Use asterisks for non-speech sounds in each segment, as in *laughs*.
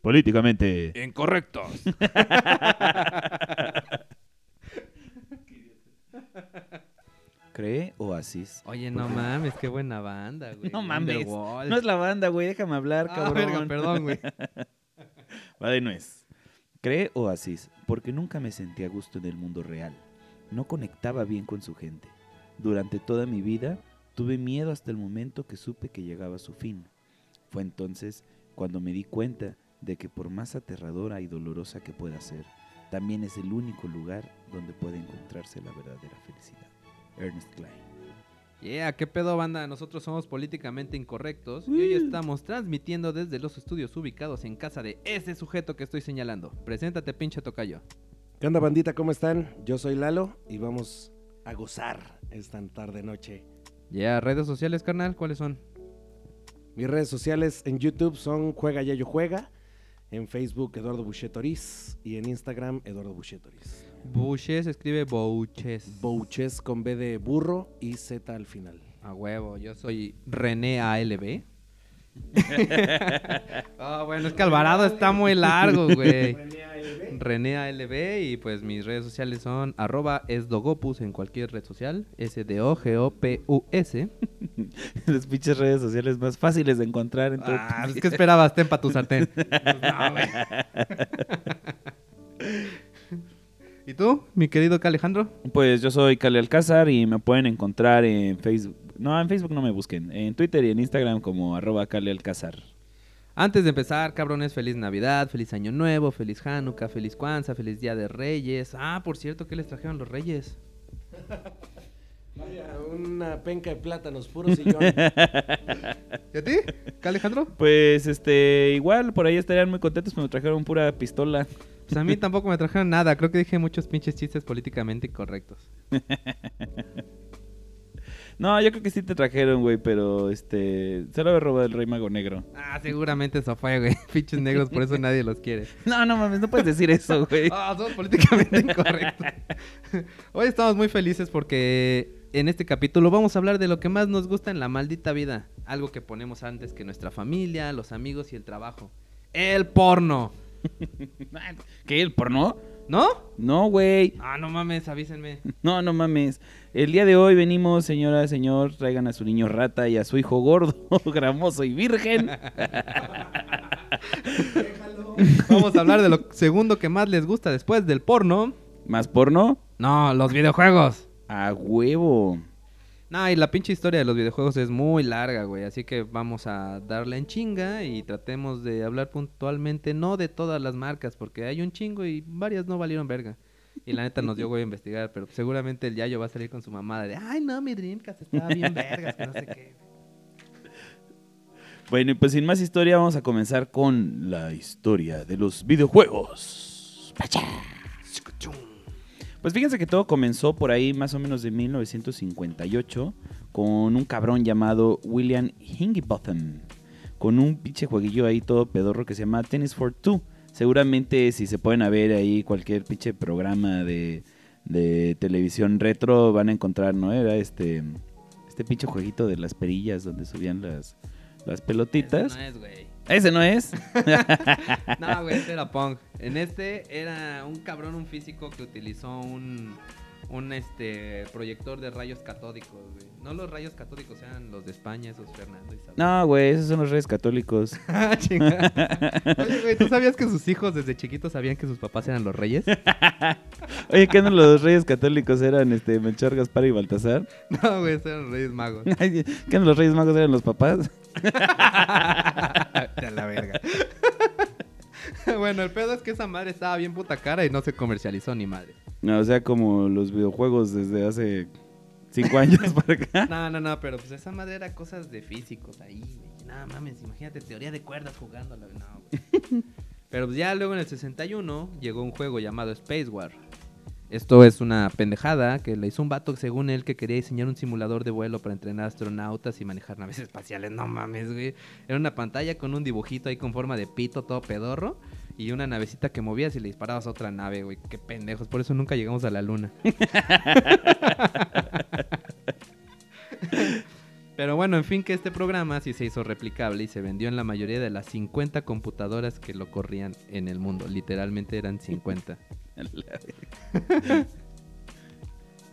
Políticamente. Incorrectos. ¿Cree Oasis? Oye, no mames, qué buena banda, güey. No mames. No es la banda, güey. Déjame hablar, Ah, cabrón. verga, perdón, güey. Vale, no es. Cree Oasis, porque nunca me sentí a gusto en el mundo real. No conectaba bien con su gente. Durante toda mi vida tuve miedo hasta el momento que supe que llegaba a su fin. Fue entonces cuando me di cuenta de que por más aterradora y dolorosa que pueda ser, también es el único lugar donde puede encontrarse la verdadera felicidad. Ernest Klein. Yeah, qué pedo, banda. Nosotros somos políticamente incorrectos y hoy estamos transmitiendo desde los estudios ubicados en casa de ese sujeto que estoy señalando. Preséntate, pinche tocayo. ¿Qué onda, bandita? ¿Cómo están? Yo soy Lalo y vamos a gozar esta tarde noche. Yeah, redes sociales, carnal, ¿cuáles son? Mis redes sociales en YouTube son Juega Yayo Juega, en Facebook Eduardo Buchetoriz y en Instagram Eduardo Buchetoriz. Buches, escribe Bouches. Bouches con B de burro y Z al final. A huevo, yo soy René ALB. *laughs* Ah, bueno, es que Alvarado está muy largo, güey. René ALB y pues mis redes sociales son arroba esdogopus en cualquier red social, S-D-O-G-O-P-U-S. *laughs* Las pinches redes sociales más fáciles de encontrar en todo Ah, pues, ¿qué esperabas? Ten pa' tu sartén. No, *laughs* güey. ¿Y tú, mi querido Alejandro? Pues yo soy Cali Alcázar y me pueden encontrar en Facebook. No, en Facebook no me busquen. En Twitter y en Instagram como arroba Alcázar. Antes de empezar, cabrones, feliz Navidad, feliz Año Nuevo, feliz Hanukkah, feliz Kwanzaa, feliz Día de Reyes. Ah, por cierto, ¿qué les trajeron los Reyes? *laughs* Vaya, una penca de plátanos puros y yo. ¿Y a ti, Alejandro? Pues este, igual por ahí estarían muy contentos, pero me trajeron pura pistola. Pues a mí *laughs* tampoco me trajeron nada. Creo que dije muchos pinches chistes políticamente incorrectos. *laughs* No, yo creo que sí te trajeron, güey, pero este, se lo había robado el Rey Mago Negro. Ah, seguramente eso fue, güey. *laughs* Pinches negros, por eso nadie los quiere. No, no mames, no puedes decir eso, *laughs* güey. Ah, somos políticamente incorrectos. *laughs* Hoy estamos muy felices porque en este capítulo vamos a hablar de lo que más nos gusta en la maldita vida. Algo que ponemos antes que nuestra familia, los amigos y el trabajo. El porno. ¿Qué? ¿El porno? ¿No? No, güey. Ah, no mames, avísenme. No, no mames. El día de hoy venimos, señora, señor, traigan a su niño rata y a su hijo gordo, *laughs* gramoso y virgen. *laughs* Vamos a hablar de lo segundo que más les gusta después del porno. ¿Más porno? No, los videojuegos. A huevo. No, y la pinche historia de los videojuegos es muy larga, güey. Así que vamos a darle en chinga y tratemos de hablar puntualmente, no de todas las marcas, porque hay un chingo y varias no valieron verga. Y la neta nos dio güey a investigar, pero seguramente el Yayo va a salir con su mamada de, ay no, mi Dreamcast estaba bien vergas, que no sé qué. *laughs* Bueno, y pues sin más historia, vamos a comenzar con la historia de los videojuegos. Pues fíjense que todo comenzó por ahí más o menos de 1958 con un cabrón llamado William Higginbotham, con un pinche jueguillo ahí todo pedorro que se llama Tennis for Two. Seguramente si se pueden ver ahí cualquier pinche programa de, de televisión retro van a encontrar, ¿no? Era este, este pinche jueguito de las perillas donde subían las, las pelotitas. No es. ¿Ese no es? *laughs* No, güey, este era punk. En este era un cabrón, un físico que utilizó un, un este proyector de rayos catódicos, güey. No los rayos catódicos, eran los de España, esos Fernando y Isabel. No, güey, esos son los reyes católicos. *laughs* Ah. Oye, güey, ¿tú sabías que sus hijos desde chiquitos sabían que sus papás eran los reyes? *laughs* Oye, ¿qué no los reyes católicos eran este Melchor, Gaspar y Baltasar? No, güey, esos eran los reyes magos. ¿Qué no los reyes magos eran los papás? La verga. *laughs* bueno, el pedo es que esa madre estaba bien puta cara y no se comercializó ni madre. No, o sea, como los videojuegos desde hace cinco *laughs* años para acá. No, no, no, pero pues esa madre era cosas de físicos ahí, güey. Nada mames, imagínate teoría de cuerdas jugándola. No, güey. *laughs* Pero pues ya luego en el 61 llegó un juego llamado Space War. Esto es una pendejada que le hizo un vato según él que quería diseñar un simulador de vuelo para entrenar astronautas y manejar naves espaciales. No mames, güey. Era una pantalla con un dibujito ahí con forma de pito todo pedorro y una navecita que movías y le disparabas a otra nave, güey. Qué pendejos. Por eso nunca llegamos a la luna. *laughs* Bueno, en fin, que este programa sí se hizo replicable y se vendió en la mayoría de las 50 computadoras que lo corrían en el mundo. Literalmente eran 50. *laughs*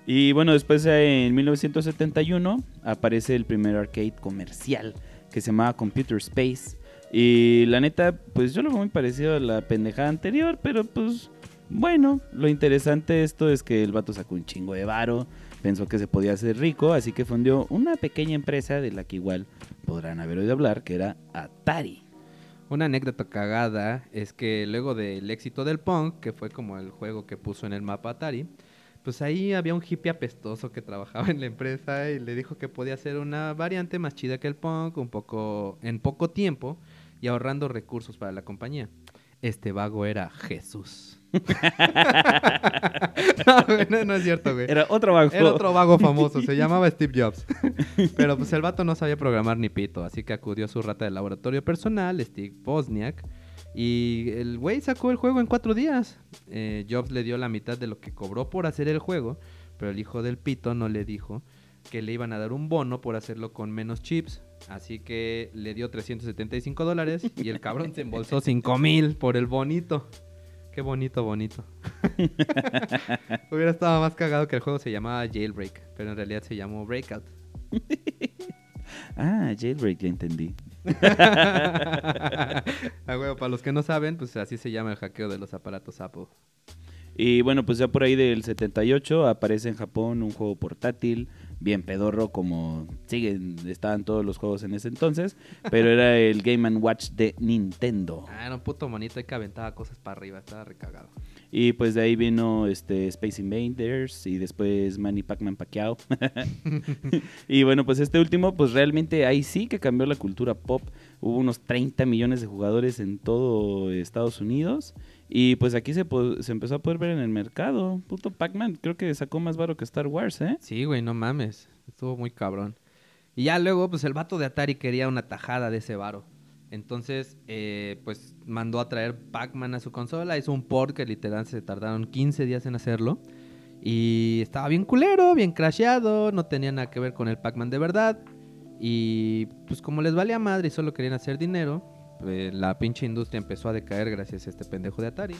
Y bueno, después en 1971 aparece el primer arcade comercial que se llamaba Computer Space. Y la neta, pues yo lo veo muy parecido a la pendejada anterior, pero pues bueno, lo interesante de esto es que el vato sacó un chingo de varo, pensó que se podía hacer rico, así que fundió una pequeña empresa de la que igual podrán haber oído hablar, que era Atari. Una anécdota cagada es que luego del éxito del punk, que fue como el juego que puso en el mapa Atari, pues ahí había un hippie apestoso que trabajaba *laughs* en la empresa y le dijo que podía hacer una variante más chida que el punk, un poco en poco tiempo y ahorrando recursos para la compañía. Este vago era Jesús. *laughs* no, no es cierto, güey. Era otro vago. Era otro vago famoso, se llamaba Steve Jobs. *laughs* Pero pues el vato no sabía programar ni pito, así que acudió a su rata de laboratorio personal, Steve Bosniak, y el güey sacó el juego en cuatro días. Eh, Jobs le dio la mitad de lo que cobró por hacer el juego, pero el hijo del pito no le dijo que le iban a dar un bono por hacerlo con menos chips. Así que le dio 375 dólares y el cabrón se embolsó 5 mil por el bonito. Qué bonito, bonito. *laughs* Hubiera estado más cagado que el juego se llamaba Jailbreak, pero en realidad se llamó Breakout. *laughs* Ah, Jailbreak, ya entendí. *laughs* ah, para los que no saben, pues así se llama el hackeo de los aparatos Apple. Y bueno, pues ya por ahí del 78 aparece en Japón un juego portátil, bien pedorro como siguen, estaban todos los juegos en ese entonces, pero era el Game Watch de Nintendo. Ah, era un puto monito que aventaba cosas para arriba, estaba recagado. Y pues de ahí vino este Space Invaders y después Manny Pac-Man Pacquiao. *laughs* *laughs* y bueno, pues este último, pues realmente ahí sí que cambió la cultura pop. Hubo unos 30 millones de jugadores en todo Estados Unidos. Y pues aquí se, empezó a poder ver en el mercado. Puto Pac-Man, creo que sacó más baro que Star Wars, ¿eh? Sí, güey, no mames. Estuvo muy cabrón. Y ya luego, pues el vato de Atari quería una tajada de ese varo. Entonces, eh, pues mandó a traer Pac-Man a su consola. Hizo un port que literal se tardaron 15 días en hacerlo. Y estaba bien culero, bien crasheado. No tenía nada que ver con el Pac-Man de verdad. Y pues como les valía madre y solo querían hacer dinero, pues, la pinche industria empezó a decaer gracias a este pendejo de Atari.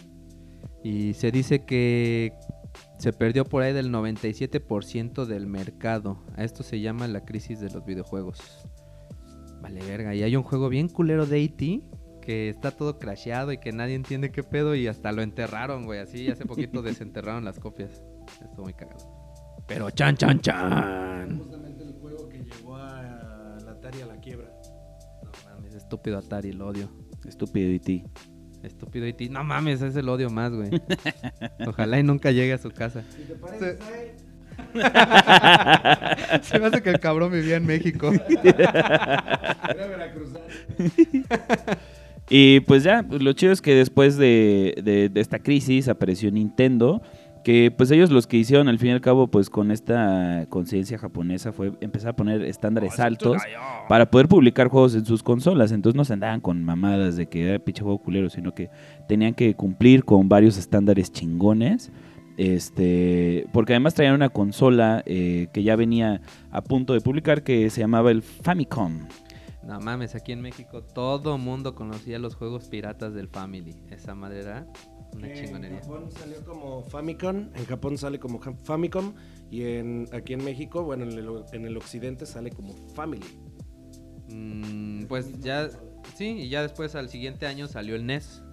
Y se dice que se perdió por ahí del 97% del mercado. A esto se llama la crisis de los videojuegos. Vale, verga. Y hay un juego bien culero de E.T. que está todo crasheado y que nadie entiende qué pedo y hasta lo enterraron, güey. Así hace *laughs* poquito desenterraron las copias. Estuvo muy cagado. Pero chan, chan, chan. Justamente el juego que llevó a la Atari a la quiebra. Estúpido Atari, lo odio. Estúpido E E.T. Estúpido E.T. No mames, es el odio más, güey. *laughs* Ojalá y nunca llegue a su casa. Si te pareces *laughs* a él, Se me hace que el cabrón vivía en México. era veracruzano. Y pues ya, lo chido es que después de, de- de esta crisis apareció Nintendo, que pues ellos los que hicieron al fin y al cabo pues con esta conciencia japonesa fue empezar a poner estándares altos para poder publicar juegos en sus consolas. Entonces no se andaban con mamadas de que era pinche juego culero, sino que tenían que cumplir con varios estándares chingones. Este, porque además traían una consola eh, que ya venía a punto de publicar que se llamaba el Famicom. No mames, aquí en México todo mundo conocía los juegos piratas del Family. Esa madre era una En chingonería. Japón salió como Famicom, en Japón sale como Famicom y en, aquí en México, bueno, en el, en el occidente sale como Family. Mm, pues ya, sí, y ya después al siguiente año salió el NES,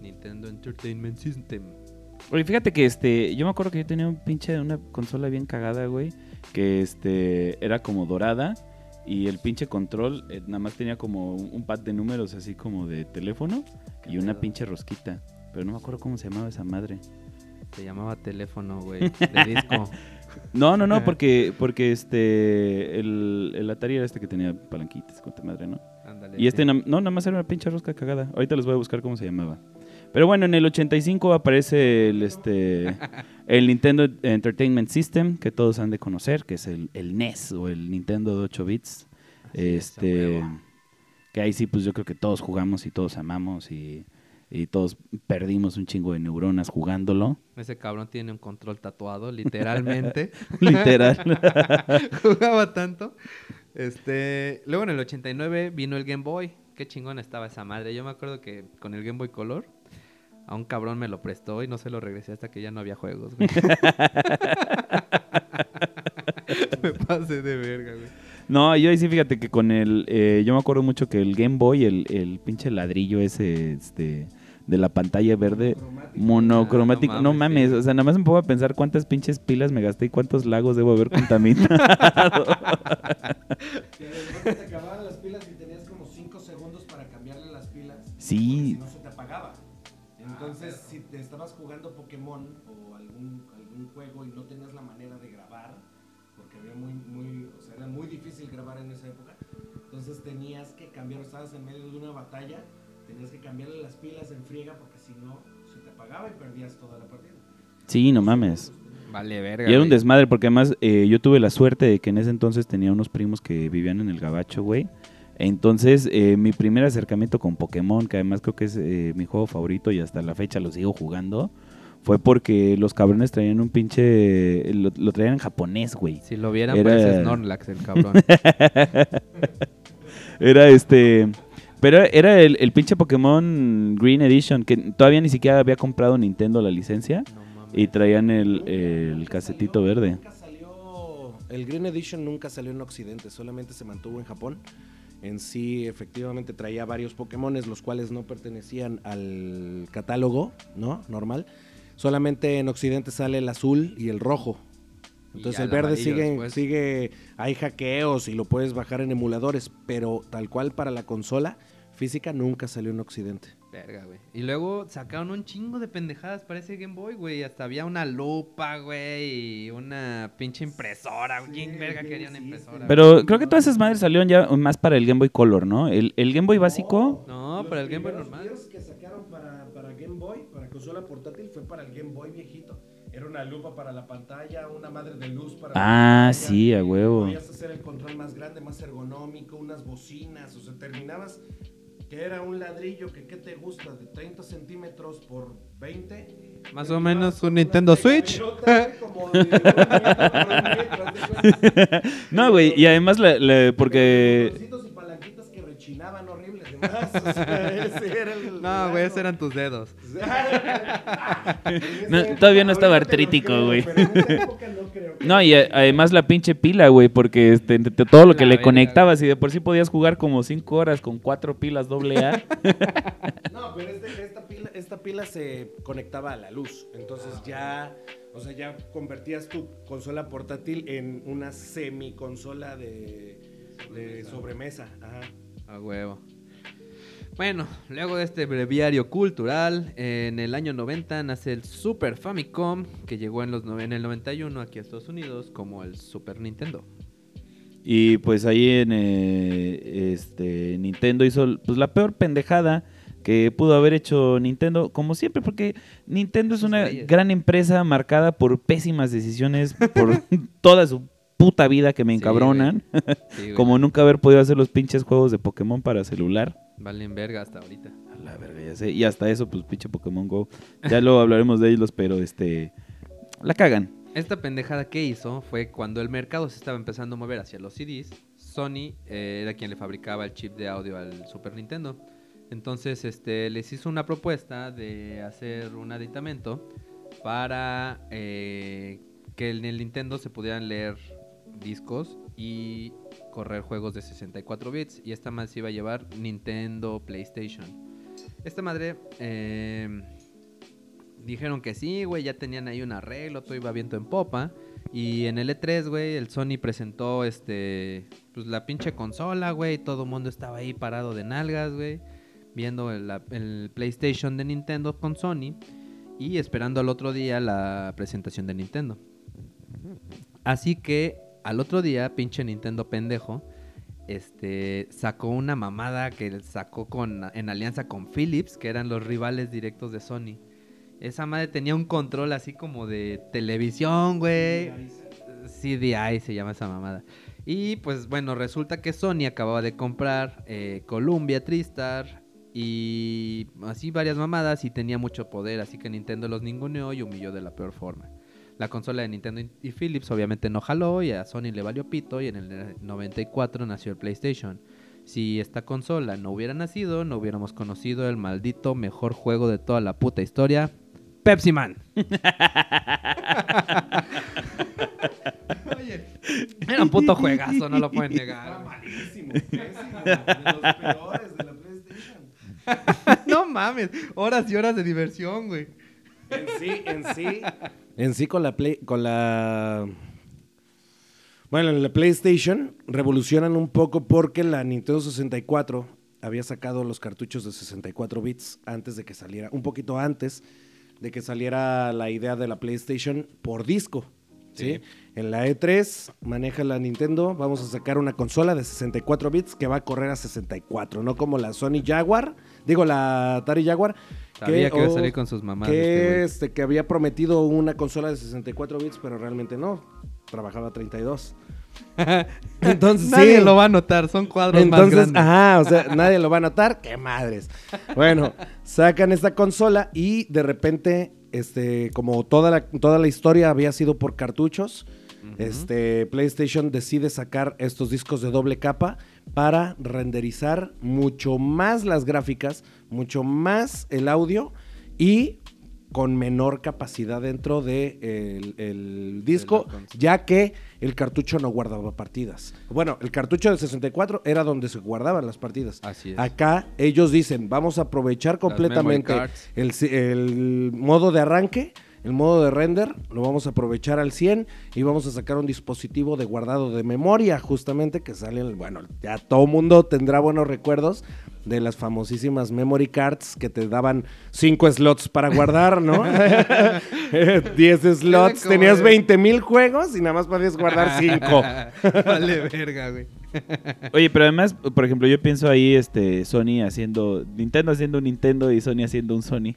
Nintendo Entertainment System. Oye, fíjate que este, yo me acuerdo que yo tenía un pinche, una consola bien cagada, güey, que este, era como dorada y el pinche control eh, nada más tenía como un, un pad de números así como de teléfono ¿Qué y una pedo? pinche rosquita. Pero no me acuerdo cómo se llamaba esa madre. Se llamaba teléfono, güey, de disco. *laughs* No, no, no, porque, porque este, el, el Atari era este que tenía palanquitas, con tu madre, ¿no? Ándale. Y este, sí. no, nada más era una pinche rosca cagada. Ahorita les voy a buscar cómo se llamaba. Pero bueno, en el 85 aparece el, este, *laughs* el Nintendo Entertainment System, que todos han de conocer, que es el, el NES o el Nintendo de 8 bits. Así este, que ahí sí, pues yo creo que todos jugamos y todos amamos y, y todos perdimos un chingo de neuronas jugándolo. Ese cabrón tiene un control tatuado, literalmente. *laughs* Literal. *laughs* Jugaba tanto. Este, luego en el 89 vino el Game Boy. Qué chingón estaba esa madre. Yo me acuerdo que con el Game Boy Color a un cabrón me lo prestó y no se lo regresé hasta que ya no había juegos, güey. *laughs* me pasé de verga, güey. No, yo ahí sí fíjate que con el... eh, yo me acuerdo mucho que el Game Boy, el, el pinche ladrillo ese este, de la pantalla verde monocromático. Ah, no no mames, o sea, nada más me pongo a pensar cuántas pinches pilas me gasté y cuántos lagos debo haber contaminado. *laughs* Que de repente te acababan las pilas y tenías como 5 segundos para cambiarle las pilas. Sí. Si no cambiar, estabas en medio de una batalla, tenías que cambiarle las pilas en friega porque si no, se te apagaba y perdías toda la partida. sí, no mames. Vale, verga. Y era un desmadre porque además eh, yo tuve la suerte de que en ese entonces tenía unos primos que vivían en el Gabacho, güey. Entonces, eh, mi primer acercamiento con Pokémon, que además creo que es eh, mi juego favorito y hasta la fecha lo sigo jugando, fue porque los cabrones traían un pinche... Lo, lo traían en japonés, güey. Si lo vieran, Era- parece Snorlax el cabrón. *laughs* *laughs* Era este... Pero era el, el pinche Pokémon Green Edition, que todavía ni siquiera había comprado Nintendo la licencia. No. Y traían el, el casetito verde. Nunca salió, el Green Edition nunca salió en Occidente, solamente se mantuvo en Japón. En sí, efectivamente, traía varios Pokémones, los cuales no pertenecían al catálogo, ¿no? Normal. Solamente en Occidente sale el azul y el rojo. Entonces el verde sigue, después. sigue, hay hackeos y lo puedes bajar en emuladores, pero tal cual para la consola física nunca salió en Occidente. Verga, güey. Y luego sacaron un chingo de pendejadas para ese Game Boy, güey. Hasta había una lupa, güey. Y una pinche impresora. güey. ¿Quién verga quería una impresora? Pero creo que todas esas madres salieron ya más para el Game Boy Color, ¿no? El, el Game Boy básico. No, para el Game Boy normal. videos que sacaron para, para Game Boy, para consola portátil, fue para el Game Boy viejito. Era una lupa para la pantalla, una madre de luz para Ah, la pantalla. sí, a huevo. Podías hacer el control más grande, más ergonómico, unas bocinas, o sea, terminabas que era un ladrillo que, ¿qué te gusta? De 30 centímetros por 20. Más o menos un Nintendo Switch. *laughs* No, güey, y además, la- la- porque. Botoncitos y palanquitas que rechinaban horribles. además, o sea, ese era el- No, güey, esos eran tus dedos. *laughs* No, todavía no estaba artrítico, güey. Pero en esa época no creo. No, y además la pinche pila, güey, porque este, todo lo que La le conectabas y de por sí podías jugar como 5 horas con cuatro pilas doble A. *laughs* No, pero este- esta, pila, esta pila se conectaba a la luz. Entonces ya, o sea, ya convertías tu consola portátil en una semi-consola de, de sobremesa. Ajá. A huevo. Bueno, luego de este breviario cultural, en el año 90 nace el Super Famicom, que llegó en, los no- en el 91 aquí a Estados Unidos como el Super Nintendo. Y pues ahí en eh, este Nintendo hizo pues la peor pendejada que pudo haber hecho Nintendo, como siempre, porque Nintendo es una gran empresa marcada por pésimas decisiones por *laughs* toda su puta vida que me encabronan, Sí, *laughs* como nunca haber podido hacer los pinches juegos de Pokémon para celular. Valen verga hasta ahorita. A la verga, ya sé. Y hasta eso, pues pinche Pokémon Go. Ya luego hablaremos de ellos, pero este la cagan. Esta pendejada que hizo fue cuando el mercado se estaba empezando a mover hacia los CDs, Sony eh, era quien le fabricaba el chip de audio al Super Nintendo. Entonces este, les hizo una propuesta de hacer un aditamento para eh, que en el Nintendo se pudieran leer discos y correr juegos de 64 bits. Y esta se iba a llevar Nintendo PlayStation. Esta madre eh, dijeron que sí, güey, ya tenían ahí un arreglo, todo iba viento en popa. Y en el E3, güey, el Sony presentó este, pues la pinche consola, güey, todo el mundo estaba ahí parado de nalgas, güey, viendo el PlayStation de Nintendo con Sony y esperando al otro día la presentación de Nintendo. Así que al otro día, pinche Nintendo pendejo, este, sacó una mamada que sacó con, en alianza con Philips, que eran los rivales directos de Sony. Esa madre tenía un control así como de televisión, güey. CDI se llama esa mamada. Y pues bueno, resulta que Sony acababa de comprar eh, Columbia, Tristar y así varias mamadas y tenía mucho poder, así que Nintendo los ninguneó y humilló de la peor forma. La consola de Nintendo y Philips obviamente no jaló y a Sony le valió pito y en el 94 nació el PlayStation. Si esta consola no hubiera nacido, no hubiéramos conocido el maldito mejor juego de toda la puta historia, Pepsi Man. *laughs* Oye, era un puto juegazo, no lo pueden Era negar. malísimo, pésimo, de los peores de la PlayStation. *laughs* no mames, horas y horas de diversión, güey. En sí, en sí. En sí con la Play, con la bueno, en la PlayStation revolucionan un poco porque la Nintendo 64 había sacado los cartuchos de 64 bits antes de que saliera, un poquito antes de que saliera la idea de la PlayStation por disco. ¿sí? En la E3 maneja la Nintendo, vamos a sacar una consola de 64 bits que va a correr a 64, no como la Sony Jaguar, digo la Atari Jaguar, Sabía que iba a oh, salir con sus mamás. que, este, que había prometido una consola de 64 bits, pero realmente no. Trabajaba 32. *laughs* Entonces, Nadie sí. lo va a notar, son cuadros más Entonces, grandes. ajá, o sea, *laughs* nadie lo va a notar. ¡Qué madres! Bueno, sacan esta consola y de repente, este, como toda la, toda la historia había sido por cartuchos, este, PlayStation decide sacar estos discos de doble capa para renderizar mucho más las gráficas, mucho más el audio y con menor capacidad dentro del de el- el disco, ya que el cartucho no guardaba partidas. Bueno, el cartucho de 64 era donde se guardaban las partidas. Así es. Acá ellos dicen, vamos a aprovechar completamente el, el modo de arranque, el modo de render, lo vamos a aprovechar al 100 y vamos a sacar un dispositivo de guardado de memoria, justamente, que salen, bueno, ya todo mundo tendrá buenos recuerdos de las famosísimas memory cards que te daban 5 slots para guardar, ¿no? *laughs* *laughs* 10 slots, tenías de- 20 mil juegos y nada más podías guardar 5. *laughs* vale verga, güey. Oye, pero además, por ejemplo, yo pienso ahí este Sony haciendo Nintendo haciendo un Nintendo y Sony haciendo un Sony.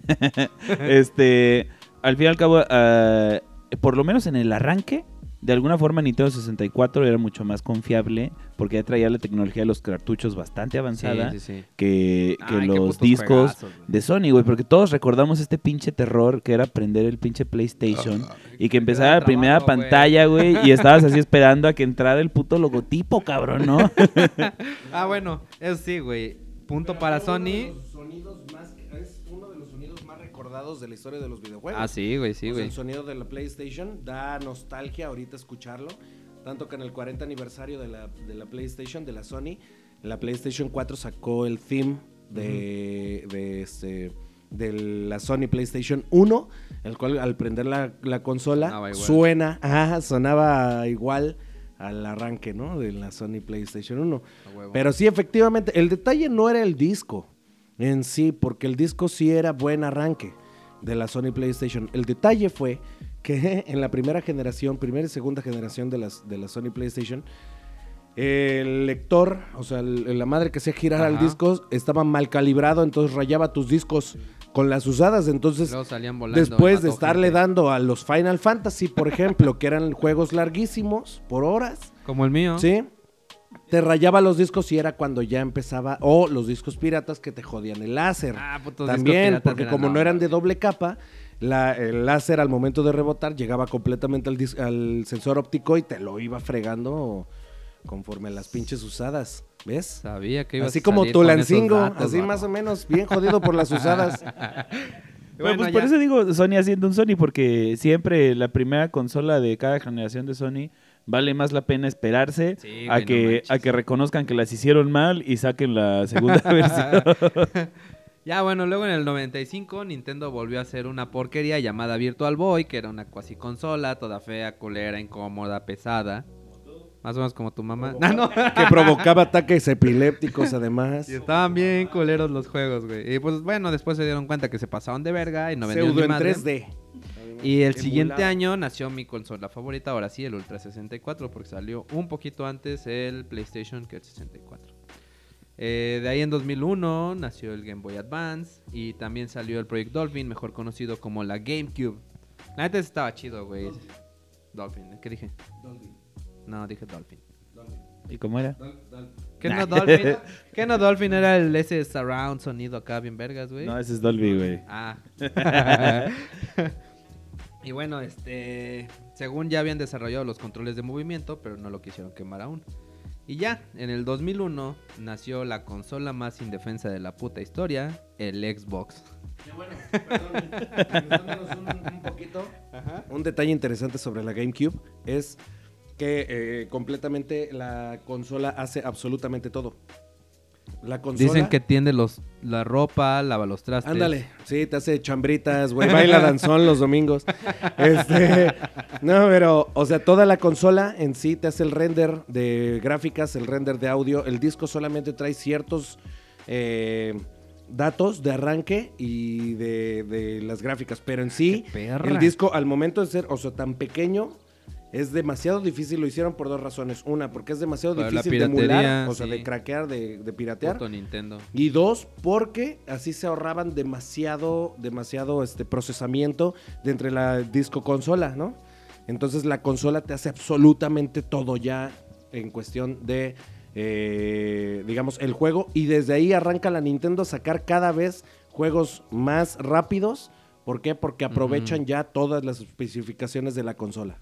este, al fin y al cabo, ah, por lo menos en el arranque, de alguna forma Nintendo 64 era mucho más confiable porque ya traía la tecnología de los cartuchos bastante avanzada Sí, sí, sí. que, que Ay, qué los discos juegazos, de Sony, güey, porque todos recordamos este pinche terror que era prender el pinche PlayStation y que empezaba la primera trabajo, pantalla, güey, y estabas así *laughs* esperando a que entrara el puto logotipo, cabrón, ¿no? Ah, bueno, eso sí, güey. Punto para Sony. Sonidos más, es uno de los sonidos más recordados de la historia de los videojuegos. Ah, sí, güey, sí, O sea, güey. el sonido de la PlayStation da nostalgia ahorita escucharlo. Tanto que en el 40 aniversario de la, de la PlayStation, de la Sony, la PlayStation 4 sacó el theme de, de, este, de la Sony PlayStation 1, el cual al prender la, la consola suena, ajá, sonaba igual al arranque, ¿no? De la Sony PlayStation 1. A huevo. Pero sí, efectivamente, el detalle no era el disco en sí, porque el disco sí era buen arranque de la Sony PlayStation. El detalle fue que *laughs* en la primera generación, primera y segunda generación de, las, de la Sony PlayStation, el lector, o sea, el- la madre que hacía girar al disco estaba mal calibrado, entonces rayaba tus discos con las usadas. Entonces, Luego salían volando. después de estarle gente. dando a los Final Fantasy, por ejemplo, que eran *laughs* juegos larguísimos por horas, Como el mío. ¿Sí? Te rayaba los discos y era cuando ya empezaba. O los discos piratas que te jodían el láser. Ah, putos También, porque eran como no eran de doble capa, la- el láser al momento de rebotar llegaba completamente al, dis- al sensor óptico y te lo iba fregando conforme las pinches usadas. ¿Ves? Sabía que ibas Así a como Tulancingo, así más o menos, bien jodido por las usadas. *laughs* Bueno, pues Bueno, por ya. eso digo Sony haciendo un Sony, porque siempre la primera consola de cada generación de Sony vale más la pena esperarse Sí, a, no que, manches. a que reconozcan que las hicieron mal y saquen la segunda *laughs* versión. *laughs* Ya, bueno, luego en el 95 Nintendo volvió a hacer una porquería llamada Virtual Boy, que era una cuasi consola, toda fea, culera, incómoda, pesada. Más o menos como tu mamá. Ah, *laughs* no. que provocaba ataques epilépticos además. Y estaban bien culeros los juegos, güey. Y pues bueno, después se dieron cuenta que se pasaban de verga y no vendían Pseudo en madre. 3D. Y el siguiente año nació mi consola favorita, ahora sí, el Ultra 64, porque salió un poquito antes el PlayStation que el 64. Eh, de ahí en 2001 nació el Game Boy Advance y también salió el Project Dolphin, mejor conocido como la GameCube. La neta estaba chido, güey. Dolphin, ¿qué dije? No, dije Dolphin. ¿Y cómo era? ¿Qué no Dolphin? *laughs* ¿Qué no Dolphin era el ese surround sonido acá bien vergas, güey? No, ese es Dolby, güey. Ah. *laughs* *laughs* Y bueno, este, según ya habían desarrollado los controles de movimiento, pero no lo quisieron quemar aún. Y ya, en el 2001 nació la consola más indefensa de la puta historia, el Xbox. Qué bueno, perdón, regresándonos un, un poquito. Un detalle interesante sobre la GameCube es que eh, completamente la consola hace absolutamente todo. La consola. Dicen que tiende los, la ropa, lava los trastes. Ándale, sí, te hace chambritas, güey, baila danzón los domingos. *laughs* Este, no, pero, o sea, toda la consola en sí te hace el render de gráficas, el render de audio. El disco solamente trae ciertos eh, datos de arranque y de, de las gráficas, pero en sí, el disco al momento de ser, o sea, tan pequeño, es demasiado difícil. Lo hicieron por dos razones. Una, porque es demasiado Para difícil de emular, o sea, sí. de craquear, de, de piratear. Puto Nintendo. Y dos, porque así se ahorraban demasiado, demasiado este procesamiento de entre la disco consola, ¿no? Entonces la consola te hace absolutamente todo ya en cuestión de, eh, digamos, el juego. Y desde ahí arranca la Nintendo a sacar cada vez juegos más rápidos. ¿Por qué? Porque aprovechan ya todas las especificaciones de la consola.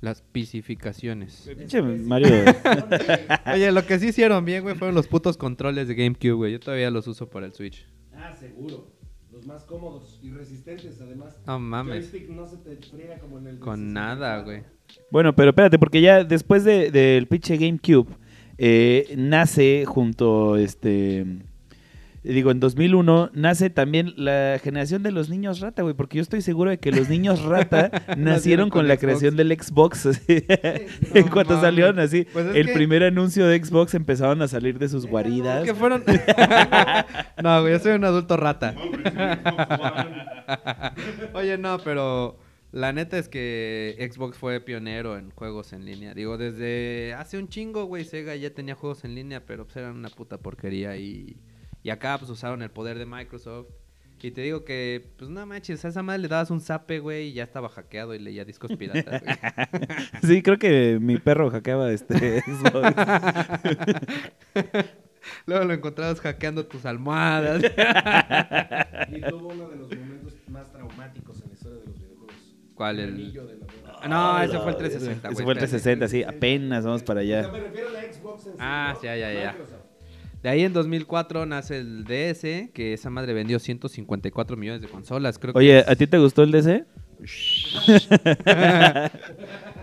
Las especificaciones. Pinche Mario. *laughs* Oye, lo que sí hicieron bien, güey, fueron los putos controles de GameCube, güey. Yo todavía los uso para el Switch. Ah, seguro. Los más cómodos y resistentes, además. No mames. Joystick no se te friega como en el de Con nada, 64. güey. Bueno, pero espérate, porque ya después de- del pinche GameCube, eh, nace junto, este, digo, en 2001, nace también la generación de los niños rata, güey, porque yo estoy seguro de que los niños *laughs* rata nacieron con, con la Xbox. creación del Xbox. *laughs* así. en No cuanto salieron así, Pues es el que- primer anuncio de Xbox empezaron a salir de sus guaridas. Que fueron. *laughs* no, güey, yo soy un adulto rata. Oye, no, pero la neta es que Xbox fue pionero en juegos en línea. Digo, desde hace un chingo, güey, Sega ya tenía juegos en línea, pero pues eran una puta porquería y, y acá pues usaron el poder de Microsoft. Y te digo que, pues no manches, a esa madre le dabas un zape, güey, y ya estaba hackeado y leía discos piratas, güey. *laughs* Sí, creo que mi perro hackeaba este. *laughs* Luego lo encontrabas hackeando tus almohadas. Y tuvo uno de los momentos más traumáticos en la historia de los videojuegos. ¿Cuál? El El... anillo de la. Ah, No, ese fue el 360, güey. Ese fue el espérate. 360, sí, apenas vamos para O sea, allá. me refiero a la Xbox en sí, Ah, ¿no? ya, ya, ya. Microsoft. De ahí en 2004 nace el DS, que esa madre vendió 154 millones de consolas. Creo que Oye, es- ¿a ti te gustó el DC? *laughs*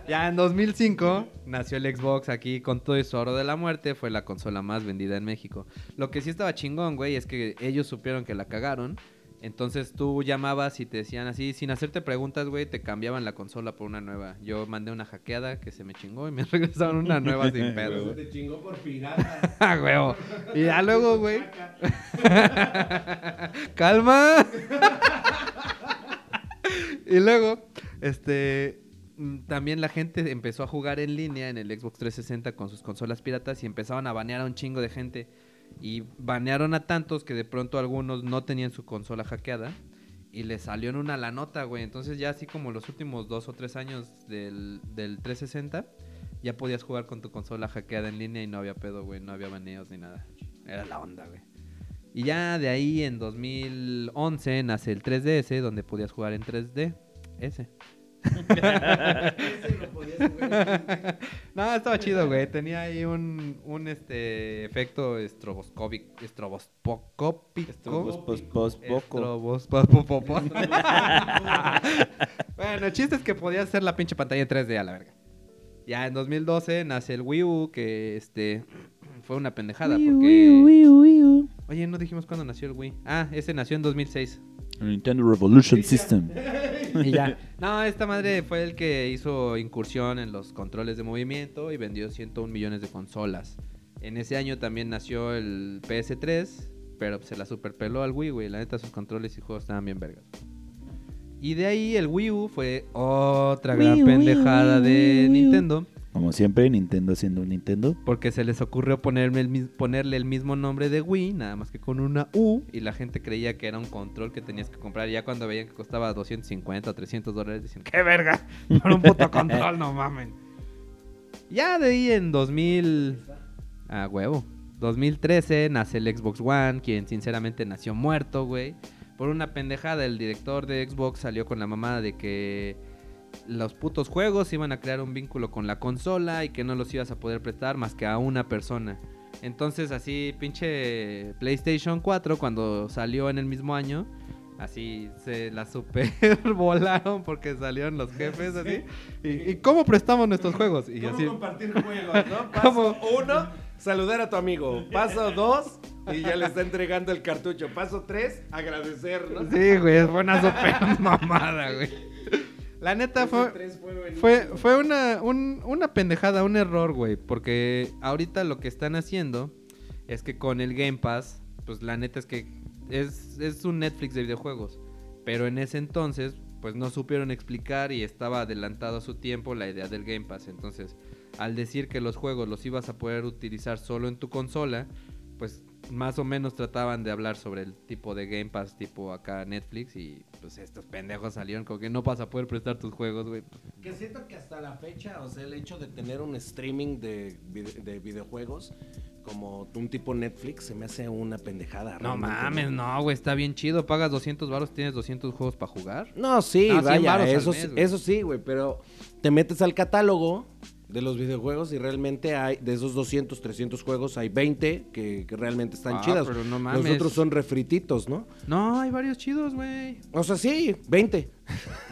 ya en 2005 nació el Xbox aquí con todo su oro de la muerte. Fue la consola más vendida en México. Lo que sí estaba chingón, güey, es que ellos supieron que la cagaron. Entonces tú llamabas y te decían así, sin hacerte preguntas, güey, te cambiaban la consola por una nueva. Yo mandé una hackeada que se me chingó y me *laughs* regresaron una nueva sin *laughs* pedo, güey. te chingó por pirata. *laughs* Ah, huevo. Y ya luego, güey. Calma. y luego, este. También la gente empezó a jugar en línea en el Xbox 360 con sus consolas piratas y empezaron a banear a un chingo de gente. Y banearon a tantos que de pronto algunos no tenían su consola hackeada. Y les salió en una la nota, güey. Entonces ya así como los últimos dos o tres años del, del 360, ya podías jugar con tu consola hackeada en línea y no había pedo, güey. No había baneos ni nada. Era la onda, güey. Y ya de ahí en 2011 nace el 3DS, donde podías jugar en 3D. Ese. *laughs* No, estaba chido, güey. Tenía ahí un, un este efecto estroboscópico. Estroboscópico. Estrobospopopo. *laughs* bueno, el chiste es que podías hacer la pinche pantalla en 3D a la verga. Ya en 2012 nace el Wii U, que este *clears throat* fue una pendejada porque... Oye, no dijimos cuándo nació el Wii. Ah, ese nació en 2006. El Nintendo Revolution System. *laughs* Y ya. *laughs* No, esta madre fue el que hizo incursión en los controles de movimiento y vendió 101 millones de consolas. En ese año también nació el PS3, pero se la superpeló al Wii, güey. La neta, sus controles y juegos estaban bien vergas. Y de ahí el Wii U fue otra gran pendejada de Nintendo. Como siempre, Nintendo siendo un Nintendo. Porque se les ocurrió ponerle el mismo nombre de Wii, nada más que con una U, y la gente creía que era un control que tenías que comprar. Ya cuando veían que costaba 250 o 300 dólares, decían, ¡qué verga! Por un puto control, no mamen. Ya de ahí en 2000... Ah, huevo. 2013 nace el Xbox One, quien sinceramente nació muerto, güey. Por una pendejada, el director de Xbox salió con la mamada de que los putos juegos iban a crear un vínculo con la consola y que no los ibas a poder prestar más que a una persona. Entonces así pinche PlayStation 4 cuando salió en el mismo año, así se la super *laughs* volaron porque salieron los jefes así. ¿Y, y cómo prestamos nuestros *laughs* juegos? Y ¿Cómo así, compartir juegos, no? *laughs* ¿Cómo? Paso uno, saludar a tu amigo. Paso dos, y ya le está entregando el cartucho. Paso tres, agradecer, ¿no? Sí, güey, fue una super mamada, güey. La neta fue, fue fue, fue una, un- una pendejada, un error, güey. Porque ahorita lo que están haciendo es que con el Game Pass, pues la neta es que es, es un Netflix de videojuegos. Pero en ese entonces, pues no supieron explicar y estaba adelantado a su tiempo la idea del Game Pass. Entonces, al decir que los juegos los ibas a poder utilizar solo en tu consola, pues más o menos trataban de hablar sobre el tipo de Game Pass tipo acá Netflix y pues estos pendejos salieron como que no vas a poder prestar tus juegos, güey. Que siento que hasta la fecha, o sea, el hecho de tener un streaming de, vide- de videojuegos como un tipo Netflix se me hace una pendejada. No mames, no, güey, está bien chido. Pagas 200 baros, tienes 200 juegos para jugar. No, sí, No, 100 vaya, eso, mes, eso sí, güey, pero te metes al catálogo de los videojuegos y realmente hay, de esos 200, 300 juegos, hay 20 que, que realmente están Ah, chidas. pero no mames. Los otros son refrititos, ¿no? No, hay varios chidos, güey. O sea, sí, 20.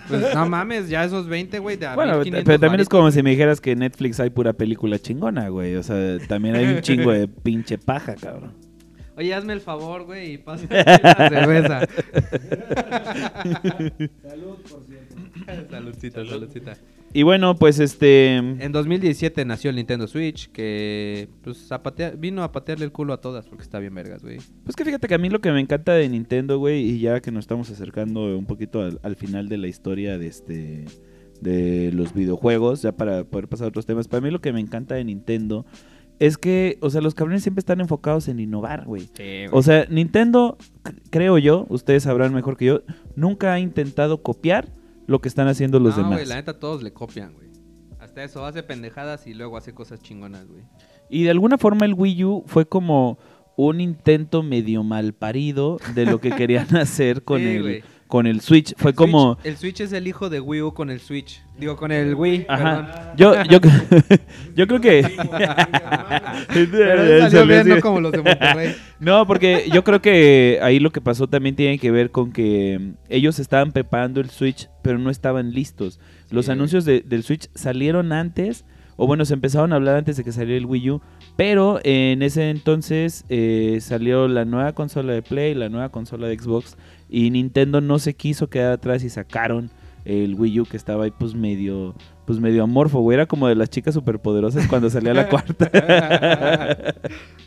Pues no mames, ya esos 20, güey, Bueno, 1500 pero también es como si me dijeras que en Netflix hay pura película chingona, güey. O sea, también hay un chingo de pinche paja, cabrón. Oye, hazme el favor, güey, y pásame la *laughs* cerveza. Salud, por cierto. *laughs* saludcita, saludcita. Y bueno, pues este... En 2017 nació el Nintendo Switch, que pues a patear- vino a patearle el culo a todas porque está bien vergas, güey. Pues que fíjate que a mí lo que me encanta de Nintendo, güey, y ya que nos estamos acercando un poquito al, al final de la historia de este de los videojuegos, ya para poder pasar a otros temas, para mí lo que me encanta de Nintendo es que, o sea, los cabrones siempre están enfocados en innovar, güey. O sea, Nintendo, creo yo, ustedes sabrán mejor que yo, nunca ha intentado copiar lo que están haciendo los no, demás. la neta todos le copian, güey. Hasta eso, hace pendejadas y luego hace cosas chingonas, güey. Y de alguna forma el Wii U fue como un intento medio mal parido de lo que querían *laughs* hacer con, Sí, el. Con el Switch. Fue El como... Switch- el Switch es el hijo de Wii U con el Switch. Digo, con el Wii. Ajá. Yo, yo, *laughs* *laughs* yo creo que... Pero *laughs* salió bien, no como los de Monterrey. No, porque yo creo que ahí lo que pasó también tiene que ver con que ellos estaban preparando el Switch, pero no estaban listos. Los Sí. anuncios de- del Switch salieron antes, o bueno, se empezaron a hablar antes de que saliera el Wii U, pero en ese entonces eh, salió la nueva consola de Play, la nueva consola de Xbox, y Nintendo no se quiso quedar atrás y sacaron el Wii U que estaba ahí pues medio pues medio amorfo, güey, era como de las chicas superpoderosas cuando salía la cuarta. *laughs*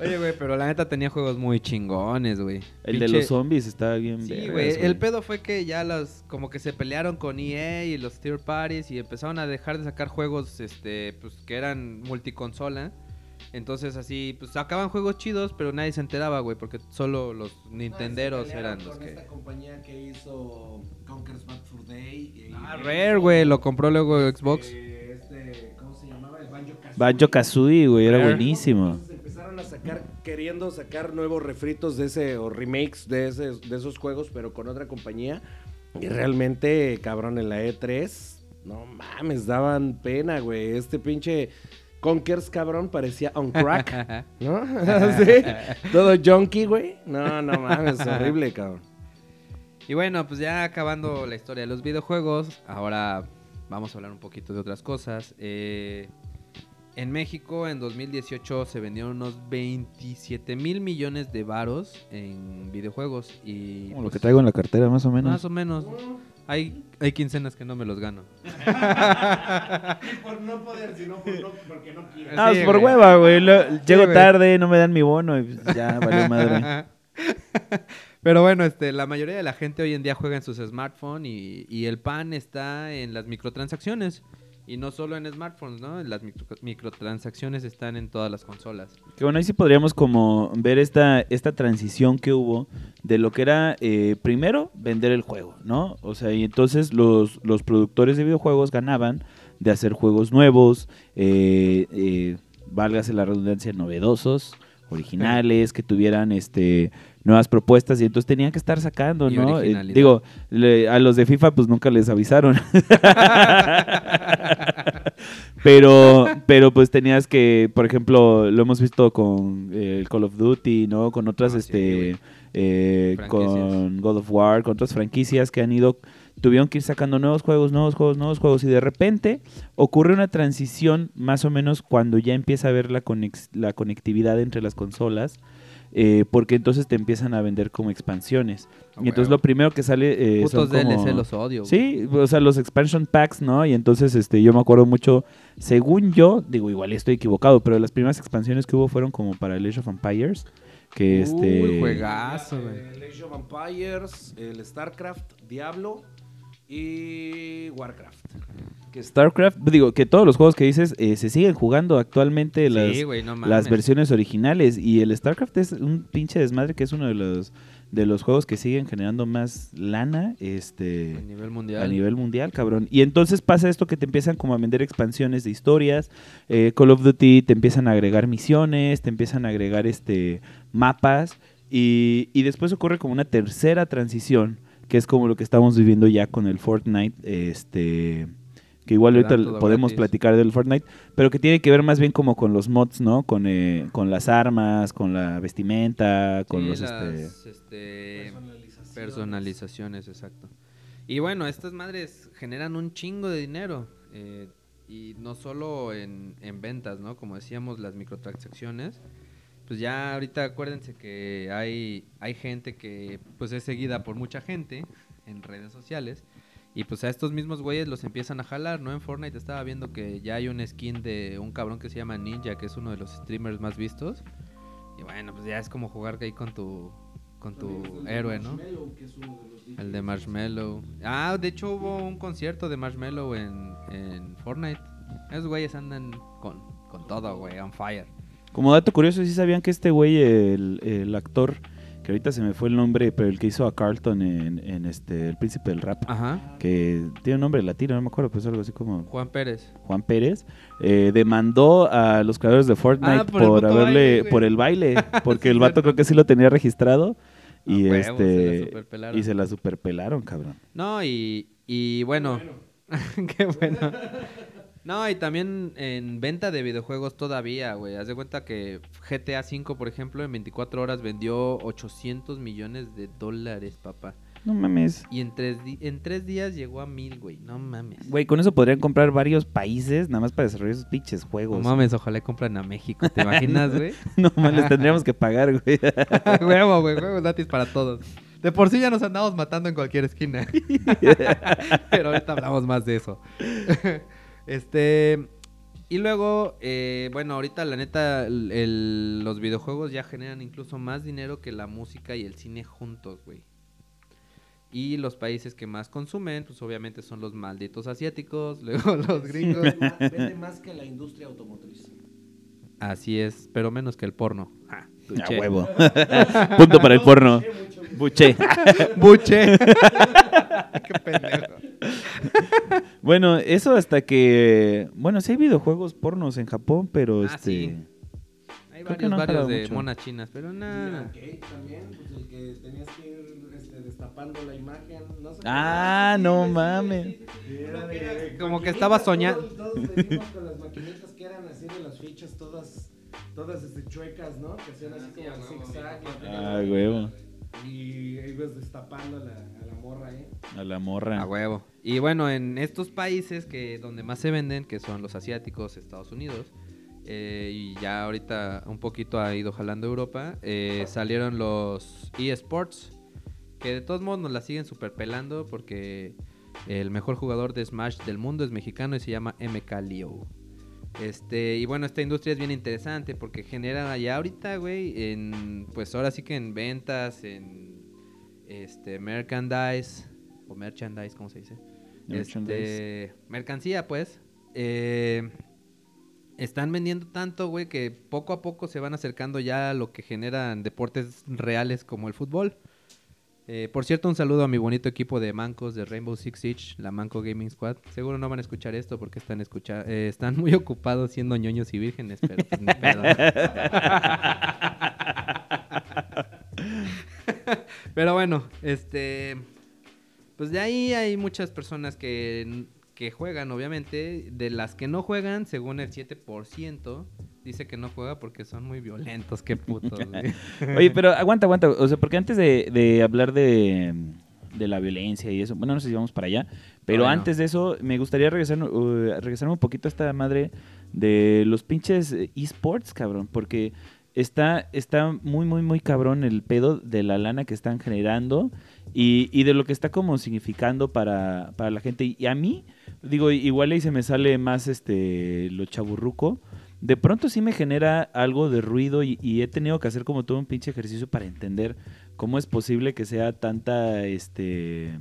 Oye, güey, pero la neta tenía juegos muy chingones, güey. El de los zombies estaba bien Sí, güey. El pedo fue que ya los como que se pelearon con EA y los third parties y empezaron a dejar de sacar juegos este pues que eran multiconsola. Entonces así pues sacaban juegos chidos, pero nadie se enteraba, güey, porque solo los nintenderos eran los con que esta compañía que hizo Conker's Bad Fur Day. y- Ah, Rare, güey, lo compró luego Xbox. Eh, Este, ¿cómo se llamaba? El Banjo Kazooie. Banjo Kazooie, güey, era buenísimo. Entonces empezaron a sacar, queriendo sacar nuevos refritos de ese, o remakes de, ese, de esos juegos, pero con otra compañía. Y realmente, cabrón, en la E3, no mames, daban pena, güey. Este pinche Conkers, cabrón, parecía on crack, *laughs* ¿no? *laughs* Así, todo junkie, güey. No, no mames, horrible, cabrón. Y bueno, pues ya acabando la historia de los videojuegos, ahora vamos a hablar un poquito de otras cosas. Eh, en México en 2018 se vendieron unos 27 mil millones de varos en videojuegos y Como lo pues, que traigo en la cartera, más o menos. más o menos. Hay, hay quincenas que no me los gano. *laughs* por no poder, sino por no, porque no quiero. Ah, Sí, pues por güey. hueva, güey. lo- Llego güey. tarde, no me dan mi bono y pues, ya, vale madre. *laughs* Pero bueno, este, la mayoría de la gente hoy en día juega en sus smartphones y, y el pan está en las microtransacciones. Y no solo en smartphones, ¿no? Las micro- microtransacciones están en todas las consolas. Que bueno, ahí sí podríamos como ver esta, esta transición que hubo de lo que era eh, primero vender el juego, ¿no? O sea, y entonces los, los productores de videojuegos ganaban de hacer juegos nuevos, eh, eh, válgase la redundancia, novedosos, originales, que tuvieran este nuevas propuestas y entonces tenían que estar sacando, Y ¿no? Eh, digo, le- a los de FIFA pues nunca les avisaron. *laughs* pero pero pues tenías que, por ejemplo, lo hemos visto con eh, el Call of Duty, ¿no? Con otras Ah, este eh, con God of War, con otras franquicias que han ido tuvieron que ir sacando nuevos juegos, nuevos juegos, nuevos juegos y de repente ocurre una transición más o menos cuando ya empieza a haber la, conex- la conectividad entre las consolas, eh, porque entonces te empiezan a vender como expansiones. Y entonces lo primero que sale... eh, Putos son como- DLC los odio. güey. Sí, o sea, los expansion packs, ¿no? Y entonces este yo me acuerdo mucho, según yo, digo, igual estoy equivocado, pero las primeras expansiones que hubo fueron como para el Age of Empires, que este... Juegazo, güey. El Age of Empires, el StarCraft, Diablo y Warcraft. Que StarCraft, digo, que todos los juegos que dices eh, se siguen jugando actualmente las, Sí, güey, no mames. las versiones originales y el StarCraft es un pinche desmadre que es uno de los de los juegos que siguen generando más lana este A nivel mundial. a nivel mundial, cabrón. Y entonces pasa esto que te empiezan como a vender expansiones de historias. eh, Call of Duty te empiezan a agregar misiones, te empiezan a agregar este mapas. Y, y después ocurre como una tercera transición, que es como lo que estamos viviendo ya con el Fortnite. Este. Que igual ahorita podemos gratis. platicar del Fortnite, pero que tiene que ver más bien como con los mods, ¿no? Con, eh, con las armas, con la vestimenta, con Sí, los... las, este... este, Personalizaciones. personalizaciones, exacto. Y bueno, estas madres generan un chingo de dinero. eh, y no solo en, en ventas, ¿no? Como decíamos, las microtransacciones. Pues ya ahorita acuérdense que hay, hay gente que pues es seguida por mucha gente en redes sociales. Y pues a estos mismos güeyes los empiezan a jalar, ¿no? En Fortnite estaba viendo que ya hay un skin de un cabrón que se llama Ninja, que es uno de los streamers más vistos. Y bueno, pues ya es como jugar ahí con tu, con tu héroe, ¿no? Que es uno de los El de Marshmallow. Ah, de hecho hubo un concierto de Marshmallow en, en Fortnite. Esos güeyes andan con, con todo, güey, on fire. Como dato curioso, ¿sí sabían que este güey, el, el actor, que ahorita se me fue el nombre, pero el que hizo a Carlton en, en este El Príncipe del Rap, Ajá. que tiene un nombre latino, no me acuerdo, pues algo así como Juan Pérez. Juan Pérez, eh, demandó a los creadores de Fortnite Ah, por el por, haberle, baile, por el baile, *laughs* porque Sí, el vato creo que sí lo tenía registrado y este se la superpelaron. y se la superpelaron, cabrón. No, y, y bueno. Qué bueno. *laughs* No, y también en venta de videojuegos todavía, güey. Haz de cuenta que GTA V, por ejemplo, en 24 horas vendió 800 millones de dólares, papá. No mames. Y en tres, en tres días llegó a mil, güey. No mames. Güey, con eso podrían comprar varios países nada más para desarrollar esos pinches No juegos. mames, ojalá compran a México. ¿Te *laughs* imaginas, güey? *laughs* No mames, les tendríamos que pagar, güey. *laughs* huevo, güey, huevo gratis para todos. De por sí ya nos andamos matando en cualquier esquina. Pero ahorita hablamos más de eso. Este. Y luego, eh, bueno, ahorita la neta, el- el- los videojuegos ya generan incluso más dinero que la música y el cine juntos, güey. Y los países que más consumen, pues obviamente son los malditos asiáticos, *laughs* luego los gringos. Vende más- Vende más que la industria automotriz. Así es, pero menos que el porno. A huevo. *laughs* Punto para el porno. Buche. *laughs* Buche. *laughs* Qué pendejo. Bueno, eso hasta que. Bueno, sí hay videojuegos pornos en Japón, pero Ah, este. sí. Hay varios, no han varios de mucho. monas chinas, pero nada. arcade también, pues el que tenías que ir este, destapando la imagen. ¿no se Ah, acuerdan? no mames. sí, sí. Como que estaba soñando. Todos, todos venimos con las maquinitas que eran así de las fichas todas, todas este, chuecas, ¿no? Que hacían así como huevo, zigzag. Ah, huevo. Y ibas destapando a la, a la morra, ¿eh? A la morra. A huevo. Y bueno, en estos países que donde más se venden, que son los asiáticos, Estados Unidos, eh, y ya ahorita un poquito ha ido jalando Europa, eh, salieron los eSports, que de todos modos nos la siguen super pelando porque el mejor jugador de Smash del mundo es mexicano y se llama MK Leo. Este, y bueno, esta industria es bien interesante porque genera ya ahorita, güey, en, pues ahora sí que en ventas, en este, merchandise, o merchandise, ¿cómo se dice? Merchandise. Este, mercancía, pues. eh, están vendiendo tanto, güey, que poco a poco se van acercando ya a lo que generan deportes reales como el fútbol. Eh, por cierto, un saludo a mi bonito equipo de mancos de Rainbow Six Siege, la Manco Gaming Squad. Seguro no van a escuchar esto porque están escucha eh, están muy *laughs* ocupados siendo ñoños y vírgenes, pero pues *laughs* pero bueno, este pues de ahí hay muchas personas que, que juegan, obviamente. De las que no juegan, según el 7%, dice que no juega porque son muy violentos. Qué putos, *laughs* güey. Oye, pero aguanta, aguanta. O sea, porque antes de, de hablar de, de la violencia y eso, bueno, no sé si vamos para allá, pero Bueno. antes de eso, me gustaría regresar, uh, regresarme un poquito a esta madre de los pinches esports, cabrón, porque está, está muy, muy, muy cabrón el pedo de la lana que están generando y, y de lo que está como significando para, para la gente. Y a mí, digo, igual ahí se me sale más este lo chaburruco. De pronto sí me genera algo de ruido y, y he tenido que hacer como todo un pinche ejercicio para entender cómo es posible que sea tanta, este,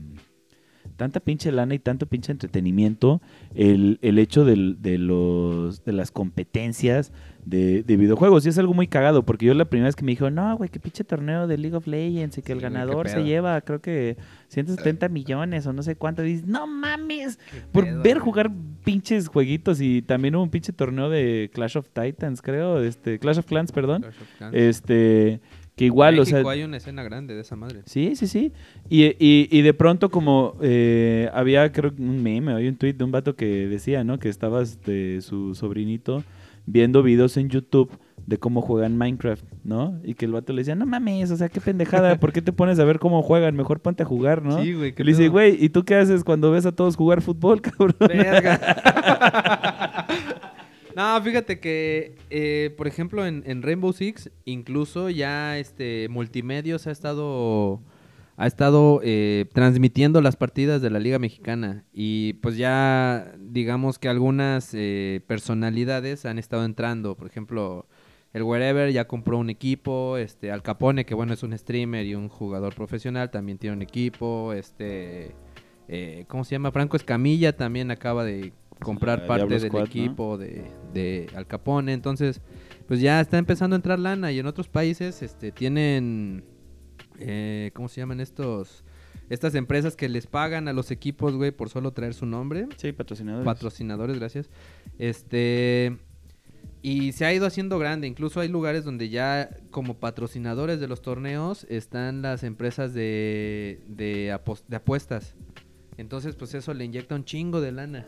tanta pinche lana y tanto pinche entretenimiento el, el hecho de, los, de las competencias de, de videojuegos. Y es algo muy cagado, porque yo la primera vez que me dijo, no, güey, qué pinche torneo de League of Legends y que el Sí, ganador se pedo". lleva, creo que 170 millones o no sé cuánto. Y dices, no mames, por pedo, ver jugar pinches jueguitos y también hubo un pinche torneo de Clash of Titans, creo, este, Clash of Clans, perdón. Clash of Clans. Este, que igual, o sea, hay una escena grande de esa madre. Sí, sí, sí. Y, y, y de pronto como eh, había, creo, un meme, había un tweet de un vato que decía, ¿no? Que estaba este, su sobrinito viendo videos en YouTube de cómo juegan Minecraft, ¿no? Y que el vato le decía, no mames, o sea, qué pendejada, ¿por qué te pones a ver cómo juegan? Mejor ponte a jugar, ¿no? Sí, güey, le dice, pedo. güey, ¿y tú qué haces cuando ves a todos jugar fútbol, *laughs* cabrón? Verga. *laughs* no, fíjate que, eh, por ejemplo, en, en Rainbow Six, incluso ya este Multimedios ha estado ha estado eh, transmitiendo las partidas de la Liga Mexicana y pues ya digamos que algunas eh, personalidades han estado entrando, por ejemplo, el Wherever ya compró un equipo, este Al Capone que bueno es un streamer y un jugador profesional también tiene un equipo, este eh, ¿cómo se llama? Franco Escamilla también acaba de comprar La parte del Squad, ¿no? equipo de, de Al Capone, entonces pues ya está empezando a entrar lana y en otros países este tienen eh, ¿cómo se llaman estos? Estas empresas que les pagan a los equipos, güey, por solo traer su nombre. Sí, patrocinadores. Patrocinadores, gracias. Este. Y se ha ido haciendo grande. Incluso hay lugares donde ya, como patrocinadores de los torneos, están las empresas de, de, apuestas. Entonces, pues eso le inyecta un chingo de lana.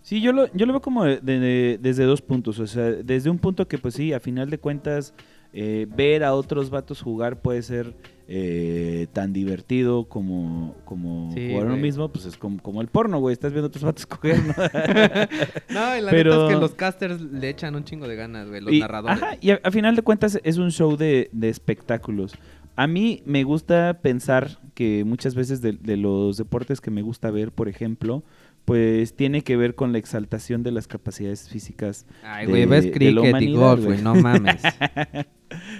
Sí, yo lo, yo lo veo como de- de- desde dos puntos. O sea, desde un punto que, pues sí, a final de cuentas, eh, ver a otros vatos jugar puede ser eh, tan divertido como, como Sí, jugar uno mismo. Pues es como, como el porno, güey. Estás viendo a otros vatos coger, ¿no? *laughs* No, y la Pero- neta es que los casters le echan un chingo de ganas, güey. Los y, narradores. Ajá, y a, a final de cuentas es un show de, de espectáculos. A mí me gusta pensar que muchas veces de, de los deportes que me gusta ver, por ejemplo, pues tiene que ver con la exaltación de las capacidades físicas. Ay, de- güey, ves de cricket y golf, güey. No mames. *laughs*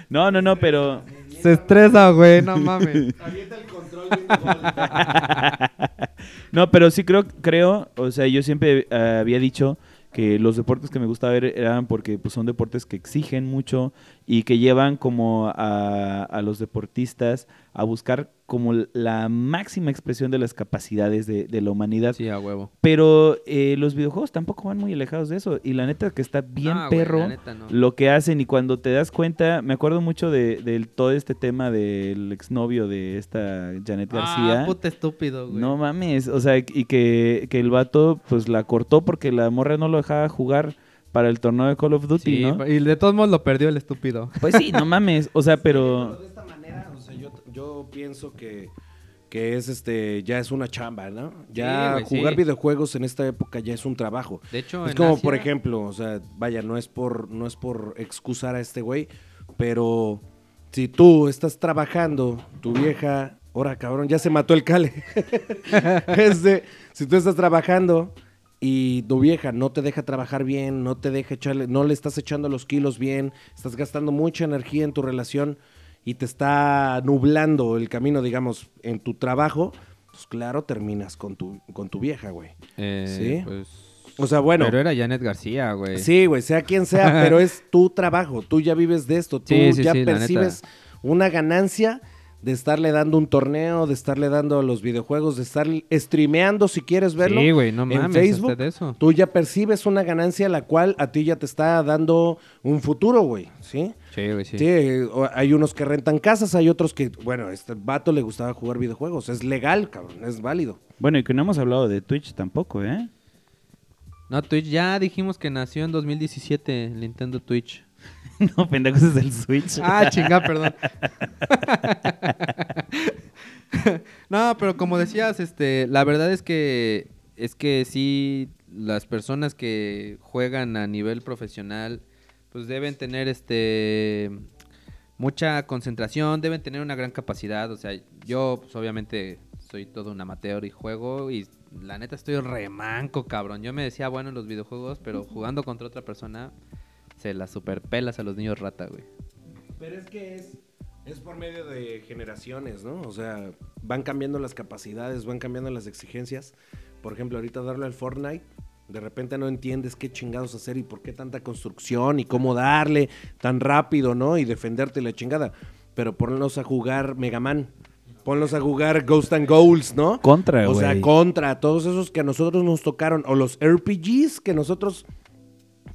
No, no, no, pero... Se estresa, güey. No mames. Avienta el control gol. *laughs* No, pero sí creo, creo, o sea, yo siempre eh, había dicho que los deportes que me gusta ver eran porque pues, son deportes que exigen mucho y que llevan como a, a los deportistas a buscar como la máxima expresión de las capacidades de, de la humanidad. Sí, a huevo. Pero eh, los videojuegos tampoco van muy alejados de eso. Y la neta que está bien Ah, perro la neta no. lo que hacen y cuando te das cuenta, me acuerdo mucho de, del todo este tema del exnovio de esta Janet García. Ah, puta estúpido, güey. No mames, o sea, y que, que el vato pues la cortó porque la morra no lo dejaba jugar para el torneo de Call of Duty, Sí, ¿no? y de todos modos lo perdió el estúpido. Pues sí, no mames, o sea, pero... de esta manera, o sea, yo, yo pienso que, que es este, ya es una chamba, ¿no? Ya Sí, güey, jugar sí. videojuegos en esta época ya es un trabajo. De hecho, Es en como, Asia- por ejemplo, o sea, vaya, no es por, no es por excusar a este güey, pero si tú estás trabajando, tu vieja, ahora cabrón, ya se mató el cale. *laughs* Este, si tú estás trabajando y tu vieja no te deja trabajar bien, no te deja echarle, no le estás echando los kilos bien, estás gastando mucha energía en tu relación y te está nublando el camino, digamos, en tu trabajo, pues claro, terminas con tu, con tu vieja, güey. Eh, Sí. pues, O sea, bueno. Pero era Janet García, güey. Sí, güey, sea quien sea, *laughs* pero es tu trabajo. Tú ya vives de esto. Tú Sí, sí, ya sí, percibes una ganancia de estarle dando un torneo, de estarle dando a los videojuegos, de estar streameando si quieres verlo. Sí, güey, no en Facebook, hasta de eso. Tú ya percibes una ganancia la cual a ti ya te está dando un futuro, güey, ¿sí? Sí, güey, sí. Sí, hay unos que rentan casas, hay otros que, bueno, a este vato le gustaba jugar videojuegos. Es legal, cabrón, es válido. Bueno, y que no hemos hablado de Twitch tampoco, ¿eh? No, Twitch, ya dijimos que nació en 2017 el Nintendo Twitch. *laughs* no, pendejos, es el Switch. Ah, chinga, perdón. *laughs* no, pero como decías, este, la verdad es que es que sí las personas que juegan a nivel profesional pues deben tener este mucha concentración, deben tener una gran capacidad, o sea, yo pues obviamente soy todo un amateur y juego y la neta estoy remanco, cabrón. Yo me decía bueno en los videojuegos, pero jugando contra otra persona se las superpelas a los niños rata, güey. Pero es que es, es por medio de generaciones, ¿no? O sea, van cambiando las capacidades, van cambiando las exigencias. Por ejemplo, ahorita darle al Fortnite, de repente no entiendes qué chingados hacer y por qué tanta construcción y cómo darle tan rápido, ¿no? Y defenderte la chingada. Pero ponlos a jugar Mega Man. Ponlos a jugar Ghost and Goals, ¿no? Contra, O sea, güey. contra todos esos que a nosotros nos tocaron, o los RPGs que nosotros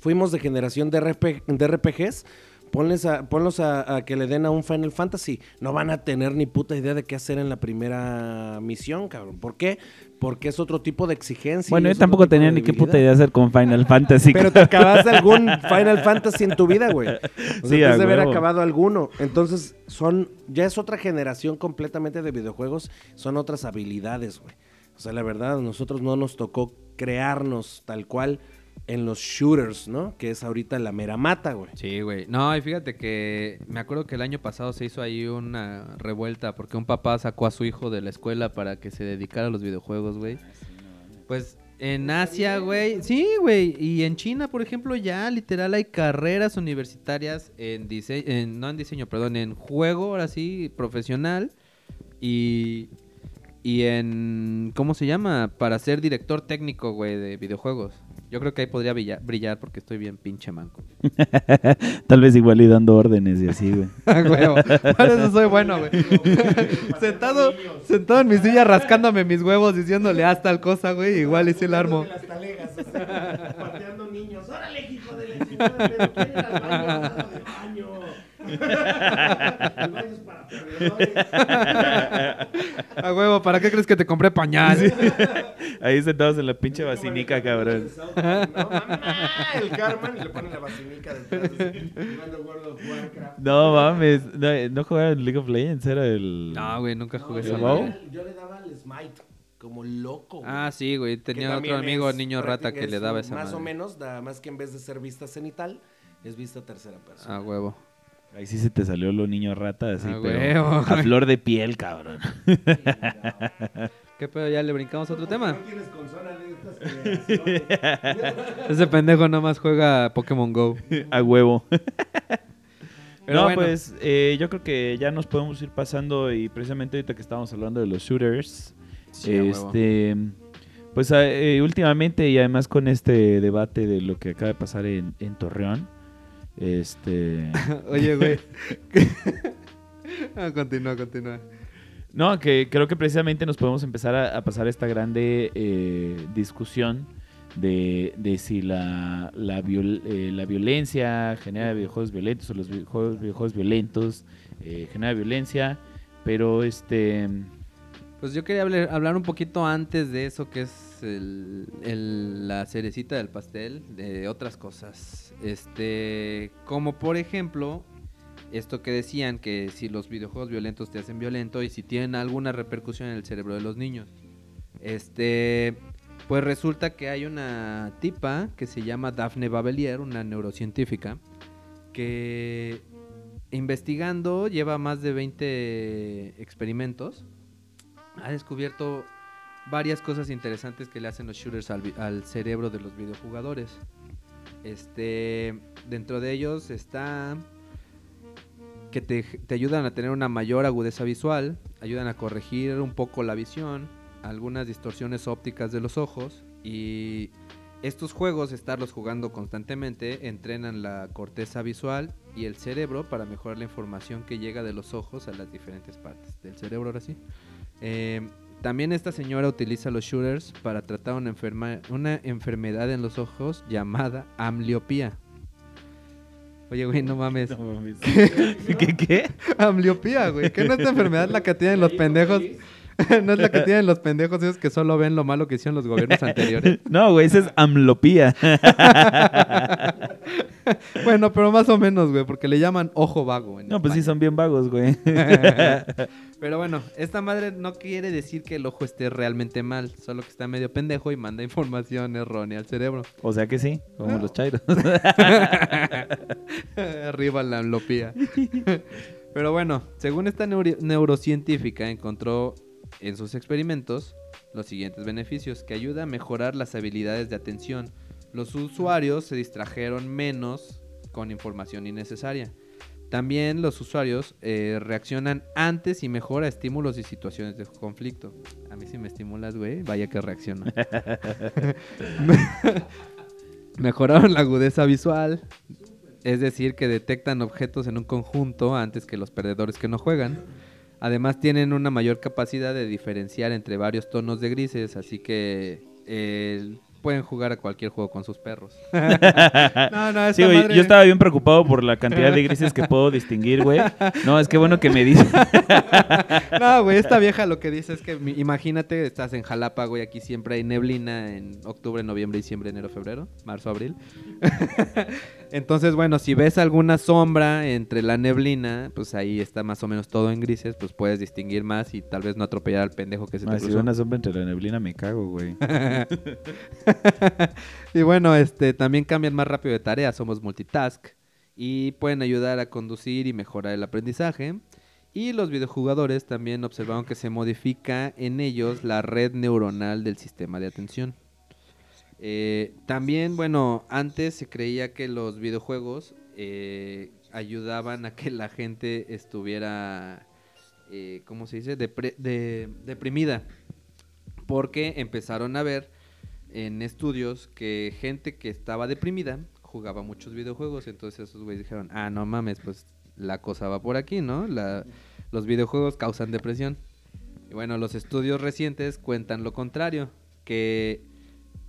fuimos de generación de, RP de RPGs, ponles a, ponlos a, a que le den a un Final Fantasy. No van a tener ni puta idea de qué hacer en la primera misión, cabrón. ¿Por qué? Porque es otro tipo de exigencia. bueno, yo tampoco tenía ni qué puta idea hacer con Final *laughs* Fantasy. Pero te acabaste algún Final Fantasy en tu vida, güey. O sea, *laughs* Sí, de haber acabado alguno. Entonces, son, ya es otra generación completamente de videojuegos, son otras habilidades, güey. O sea, la verdad, a nosotros no nos tocó crearnos tal cual en los shooters, ¿no? Que es ahorita la mera mata, güey. Sí, güey. No, y fíjate que me acuerdo que el año pasado se hizo ahí una revuelta porque un papá sacó a su hijo de la escuela para que se dedicara a los videojuegos, güey. Pues en Asia, güey. Sí, güey. Y en China, por ejemplo, ya literal hay carreras universitarias en diseño, no en diseño, perdón, en juego, ahora sí, profesional. Y, y en, ¿cómo se llama? Para ser director técnico, güey, de videojuegos. Yo creo que ahí podría brillar, brillar porque estoy bien pinche manco. *laughs* Tal vez igual y dando órdenes y así, güey. A *laughs* huevo. Para eso soy bueno, güey. *laughs* sentado, sentado en mi silla rascándome mis huevos diciéndole haz tal cosa, güey. Igual y sí la armo. Las talegas, así, pateando niños. ¡Órale, hijo de la chingada! ¿Pero quién era el baño. El. A huevo, ¿para qué crees que te compré pañal? Ahí sentados en la pinche basinica, cabrón. No, mamá, el Carmen y le ponen la basinica detrás. No mames, no, no jugaba en League of Legends, era el... No, güey, nunca jugué yo, esa ¿El le daba- yo le daba al Smite como loco. güey. Ah, sí, güey. Tenía otro amigo, es niño rata, que le daba esa Más o menos, nada más que en vez de ser vista cenital, es vista tercera persona. A huevo. Ahí sí se te salió lo niño rata, así, Ah, pero a güey. flor de piel, cabrón. ¿Qué pedo? ¿Ya le brincamos a otro tema? No tienes consola de estas creaciones. *laughs* Ese pendejo nomás juega Pokémon Go. a huevo. Pero no, bueno. pues eh, yo creo que ya nos podemos ir pasando y precisamente ahorita que estábamos hablando de los shooters, Sí, este, pues eh, últimamente y además con este debate de lo que acaba de pasar en, en Torreón, este, *laughs* Oye, güey. *laughs* ah, continúa, continúa. no, que creo que precisamente nos podemos empezar a, a pasar esta grande eh, discusión de, de si la, la, viol- eh, la violencia genera videojuegos violentos o los videojuegos, videojuegos violentos eh, genera violencia, pero este... Pues yo quería hablar, un poquito antes de eso, que es el- la cerecita del pastel, de otras cosas. Este, como por ejemplo, esto que decían que si los videojuegos violentos te hacen violento y si tienen alguna repercusión en el cerebro de los niños. Este, pues resulta que hay una tipa que se llama Daphne Babelier, una neurocientífica, que investigando lleva más de 20 experimentos ha descubierto varias cosas interesantes que le hacen los shooters al, cerebro de los videojugadores. Este, dentro de ellos está que te ayudan a tener una mayor agudeza visual, ayudan a corregir un poco la visión, algunas distorsiones ópticas de los ojos y Estos juegos, estarlos jugando constantemente, entrenan la corteza visual y el cerebro para mejorar la información que llega de los ojos a las diferentes partes del cerebro, ahora sí. Eh, también esta señora utiliza los shooters para tratar una, enferma- una enfermedad en los ojos llamada ambliopía. Oye, güey, no mames. *laughs* No mames. *laughs* ¿Qué qué? Ambliopía, güey. ¿Qué no es esta enfermedad la que tienen los pendejos? *laughs* no es la que tienen los pendejos esos que solo ven lo malo que hicieron los gobiernos anteriores. No, güey, esa es amlopía. *laughs* bueno, pero más o menos, güey, porque le llaman ojo vago. en No, pues sí, son bien vagos, güey. *laughs* Pero bueno, esta madre no quiere decir que el ojo esté realmente mal, solo que está medio pendejo y manda información errónea al cerebro. O sea que sí, como los chairos. *laughs* Arriba la ambliopía. Pero bueno, según esta neuro- neurocientífica, encontró en sus experimentos los siguientes beneficios, que ayuda a mejorar las habilidades de atención. Los usuarios se distrajeron menos con información innecesaria. También los usuarios eh, reaccionan antes y mejor a estímulos y situaciones de conflicto. A mí si me estimulas, güey, vaya que reacciono. *laughs* Mejoraron la agudeza visual, es decir, que detectan objetos en un conjunto antes que los perdedores que no juegan. Además tienen una mayor capacidad de diferenciar entre varios tonos de grises, así que eh, pueden jugar a cualquier juego con sus perros. *laughs* no, no, Sí, güey, yo estaba bien preocupado por la cantidad de grises que puedo distinguir, güey. No, es que bueno que me dices. *laughs* No, güey, esta vieja lo que dice es que imagínate, estás en Jalapa, güey, aquí siempre hay neblina en octubre, noviembre, diciembre, enero, febrero, marzo, abril. Entonces, bueno, si ves alguna sombra entre la neblina, pues ahí está más o menos todo en grises, pues puedes distinguir más y tal vez no atropellar al pendejo que se te Ah, si cruzó. veo una sombra entre la neblina me cago, güey. *laughs* y bueno, este también cambian más rápido de tarea, somos multitask y pueden ayudar a conducir y mejorar el aprendizaje. Y los videojugadores también observaron que se modifica en ellos la red neuronal del sistema de atención. Eh, también, bueno, antes se creía que los videojuegos eh, ayudaban a que la gente estuviera, eh, ¿cómo se dice?, Depre- de- deprimida. Porque empezaron a ver en estudios que gente que estaba deprimida jugaba muchos videojuegos. Entonces esos güeyes dijeron, ah, no mames, pues la cosa va por aquí, ¿no? La- los videojuegos causan depresión. Y bueno, los estudios recientes cuentan lo contrario, que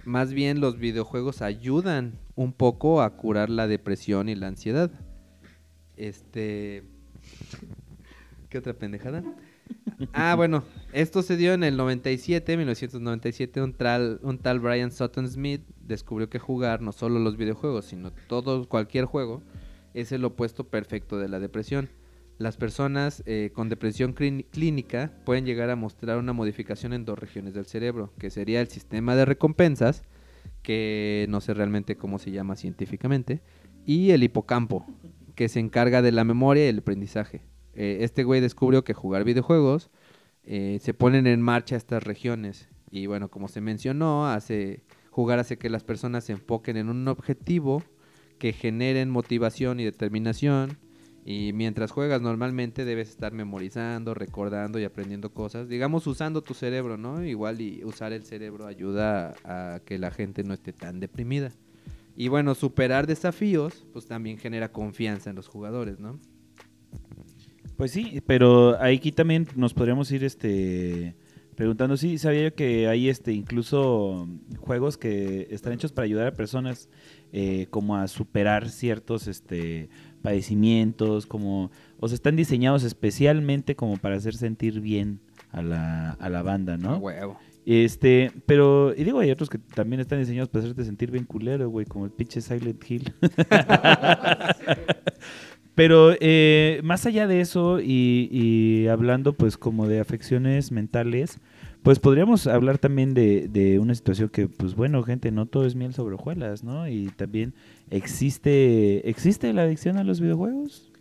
más bien los videojuegos ayudan un poco a curar la depresión y la ansiedad. Este... ¿Qué otra pendejada? Ah, bueno, esto se dio en el 97, 1997, un tal, un tal Brian Sutton Smith descubrió que jugar no solo los videojuegos, sino todo, cualquier juego, es el opuesto perfecto de la depresión. Las personas eh, con depresión clín- clínica pueden llegar a mostrar una modificación en dos regiones del cerebro, que sería el sistema de recompensas, que no sé realmente cómo se llama científicamente, y el hipocampo, que se encarga de la memoria y el aprendizaje. Eh, este güey descubrió que jugar videojuegos eh, se ponen en marcha estas regiones. Y bueno, como se mencionó, hace, jugar hace que las personas se enfoquen en un objetivo que generen motivación y determinación. Y mientras juegas normalmente debes estar memorizando, recordando y aprendiendo cosas. Digamos, usando tu cerebro, ¿no? Igual y usar el cerebro ayuda a, que la gente no esté tan deprimida. Y bueno, superar desafíos, pues también genera confianza en los jugadores, ¿no? Pues sí, pero aquí también nos podríamos ir este preguntando, sí, sabía yo que hay este incluso juegos que están hechos para ayudar a personas eh, como a superar ciertos este padecimientos, como o sea, están diseñados especialmente como para hacer sentir bien a la, a la banda, ¿no? huevo. Este, pero, y digo, hay otros que también están diseñados para hacerte sentir bien culero, güey, como el pinche Silent Hill. *laughs* pero eh, más allá de eso y, y hablando pues como de afecciones mentales, pues podríamos hablar también de, de una situación que, pues bueno, gente, no todo es miel sobre hojuelas, ¿no? Y también existe, ¿existe la adicción a los videojuegos?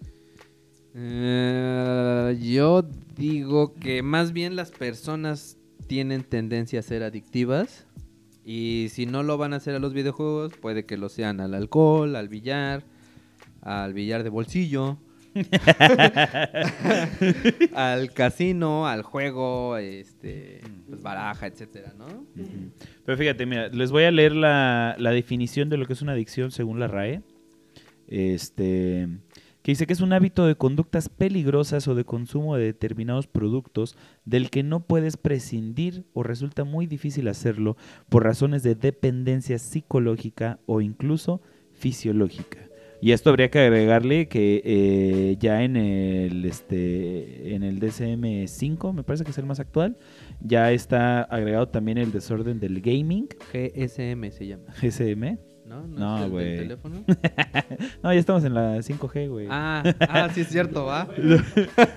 Eh, yo digo que más bien las personas tienen tendencia a ser adictivas y si no lo van a hacer a los videojuegos, puede que lo sean al alcohol, al billar, al billar de bolsillo *laughs* al casino, al juego, este, pues baraja, etcétera, ¿no? Pero fíjate, mira, les voy a leer la, la definición de lo que es una adicción según la RAE. Este, que dice que es un hábito de conductas peligrosas o de consumo de determinados productos del que no puedes prescindir o resulta muy difícil hacerlo por razones de dependencia psicológica o incluso fisiológica. Y esto habría que agregarle que eh, ya en el este en el DSM-5, me parece que es el más actual, ya está agregado también el desorden del gaming, GSM se llama, GSM. ¿No? No, güey. teléfono? *laughs* No, ya estamos en la 5G, güey. Ah, *laughs* ah, sí es cierto, va.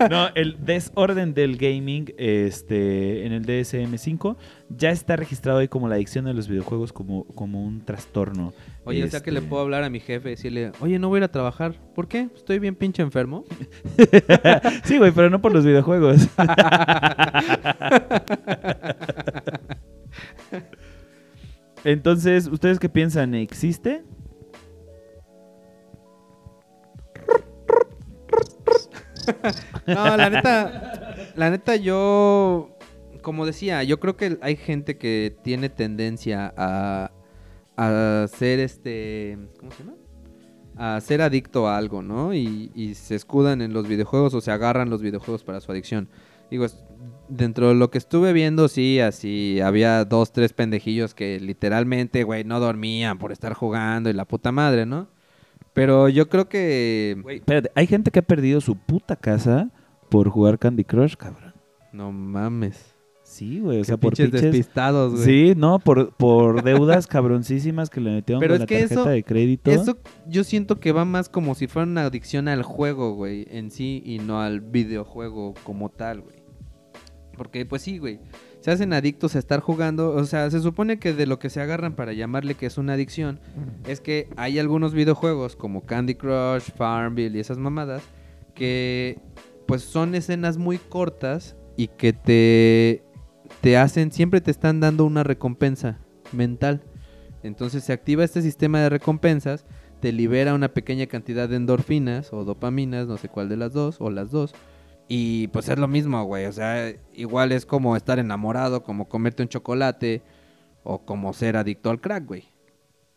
No, el desorden del gaming este, en el DSM-5 ya está registrado ahí como la adicción a los videojuegos como, como un trastorno. Oye, o sea que le Este, puedo hablar a mi jefe y decirle, oye, no voy a ir a trabajar. ¿Por qué? Estoy bien pinche enfermo. *laughs* sí, güey, pero no por los videojuegos. Entonces, ¿ustedes qué piensan? ¿Existe? No, la neta, *laughs* la neta yo, como decía, yo creo que hay gente que tiene tendencia a, a ser este, ¿cómo se llama? A ser adicto a algo, ¿no? Y, y se escudan en los videojuegos o se agarran los videojuegos para su adicción. Digo, dentro de lo que estuve viendo, sí, así había dos, tres pendejillos que literalmente, güey, no dormían por estar jugando y la puta madre, ¿no? Pero yo creo que... Güey, espérate, hay gente que ha perdido su puta casa por jugar Candy Crush, cabrón. No mames. Sí, güey, o sea, por pinches... despistados, güey. Sí, no, por, por deudas *laughs* cabroncísimas que le metieron Pero con es la que tarjeta eso- de crédito. Eso yo siento que va más como si fuera una adicción al juego, güey, en sí, y no al videojuego como tal, güey. Porque, pues sí, güey, se hacen adictos a estar jugando. O sea, se supone que de lo que se agarran para llamarle que es una adicción es que hay algunos videojuegos como Candy Crush, Farmville y esas mamadas que, pues, son escenas muy cortas y que te, te hacen, siempre te están dando una recompensa mental. Entonces se activa este sistema de recompensas, te libera una pequeña cantidad de endorfinas o dopaminas, no sé cuál de las dos, o las dos. Y pues es lo mismo, güey. O sea, igual es como estar enamorado, como comerte un chocolate, o como ser adicto al crack, güey.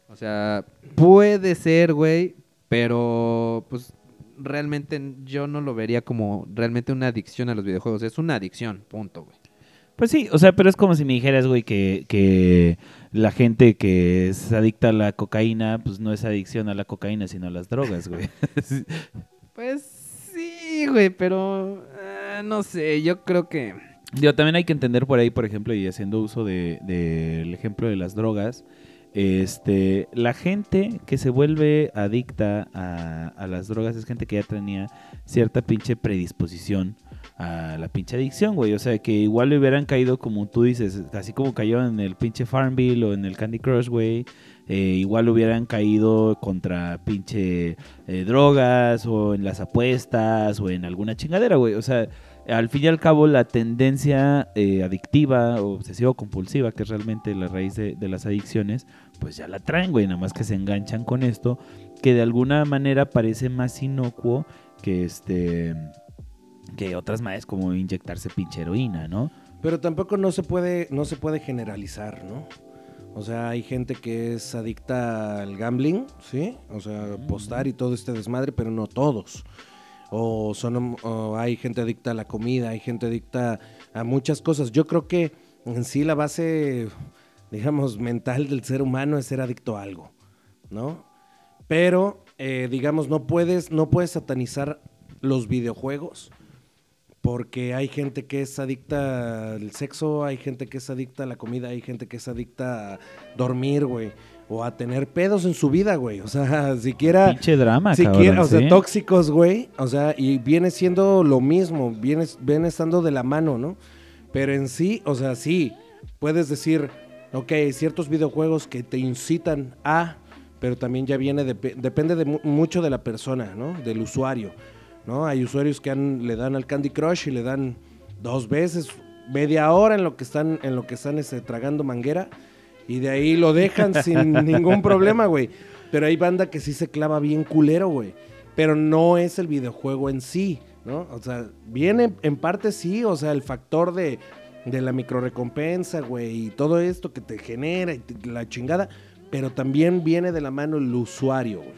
O sea, puede ser, güey, pero pues realmente yo no lo vería como realmente una adicción a los videojuegos. Es una adicción, punto, güey. Pues sí, o sea, pero es como si me dijeras, güey, que, que la gente que es adicta a la cocaína, pues no es adicción a la cocaína, sino a las drogas, güey. *laughs* Pues güey, pero ah, no sé, yo creo que... Yo también hay que entender por ahí, por ejemplo, y haciendo uso del de, del ejemplo de las drogas, este, la gente que se vuelve adicta a, a las drogas es gente que ya tenía cierta pinche predisposición a la pinche adicción, güey. O sea, que igual le hubieran caído, como tú dices, así como cayó en el pinche Farmville o en el Candy Crush, güey. Eh, igual hubieran caído contra pinche eh, drogas o en las apuestas o en alguna chingadera, güey. O sea, al fin y al cabo la tendencia eh, adictiva o obsesivo-compulsiva, que es realmente la raíz de, las adicciones, pues ya la traen, güey. Nada más que se enganchan con esto, que de alguna manera parece más inocuo que este que otras más como inyectarse pinche heroína, ¿no? Pero tampoco no se puede, no se puede generalizar, ¿no? O sea, hay gente que es adicta al gambling, ¿sí? O sea, apostar y todo este desmadre, pero no todos. O, son, o hay gente adicta a la comida, hay gente adicta a muchas cosas. Yo creo que en sí la base, digamos, mental del ser humano es ser adicto a algo, ¿no? Pero, eh, digamos, no puedes, no puedes satanizar los videojuegos porque hay gente que es adicta al sexo, hay gente que es adicta a la comida, hay gente que es adicta a dormir, güey. O a tener pedos en su vida, güey. O sea, *laughs* siquiera... Pinche drama, siquiera, cabrón, o sea, ¿sí? tóxicos, güey. O sea, y viene siendo lo mismo, viene, viene estando de la mano, ¿no? Pero en sí, o sea, sí, puedes decir, ok, ciertos videojuegos que te incitan a, pero también ya viene, depe- depende de mu- mucho de la persona, ¿no? Del usuario, ¿no? Hay usuarios que han- le dan al Candy Crush y le dan dos veces, media hora en lo que están, en lo que están este, tragando manguera y de ahí lo dejan *laughs* sin ningún problema, güey. Pero hay banda que sí se clava bien culero, güey. pero no es el videojuego en sí, ¿no? O sea, viene en parte sí, o sea, el factor de, de la microrecompensa, güey, y todo esto que te genera y te- la chingada, pero también viene de la mano el usuario, güey.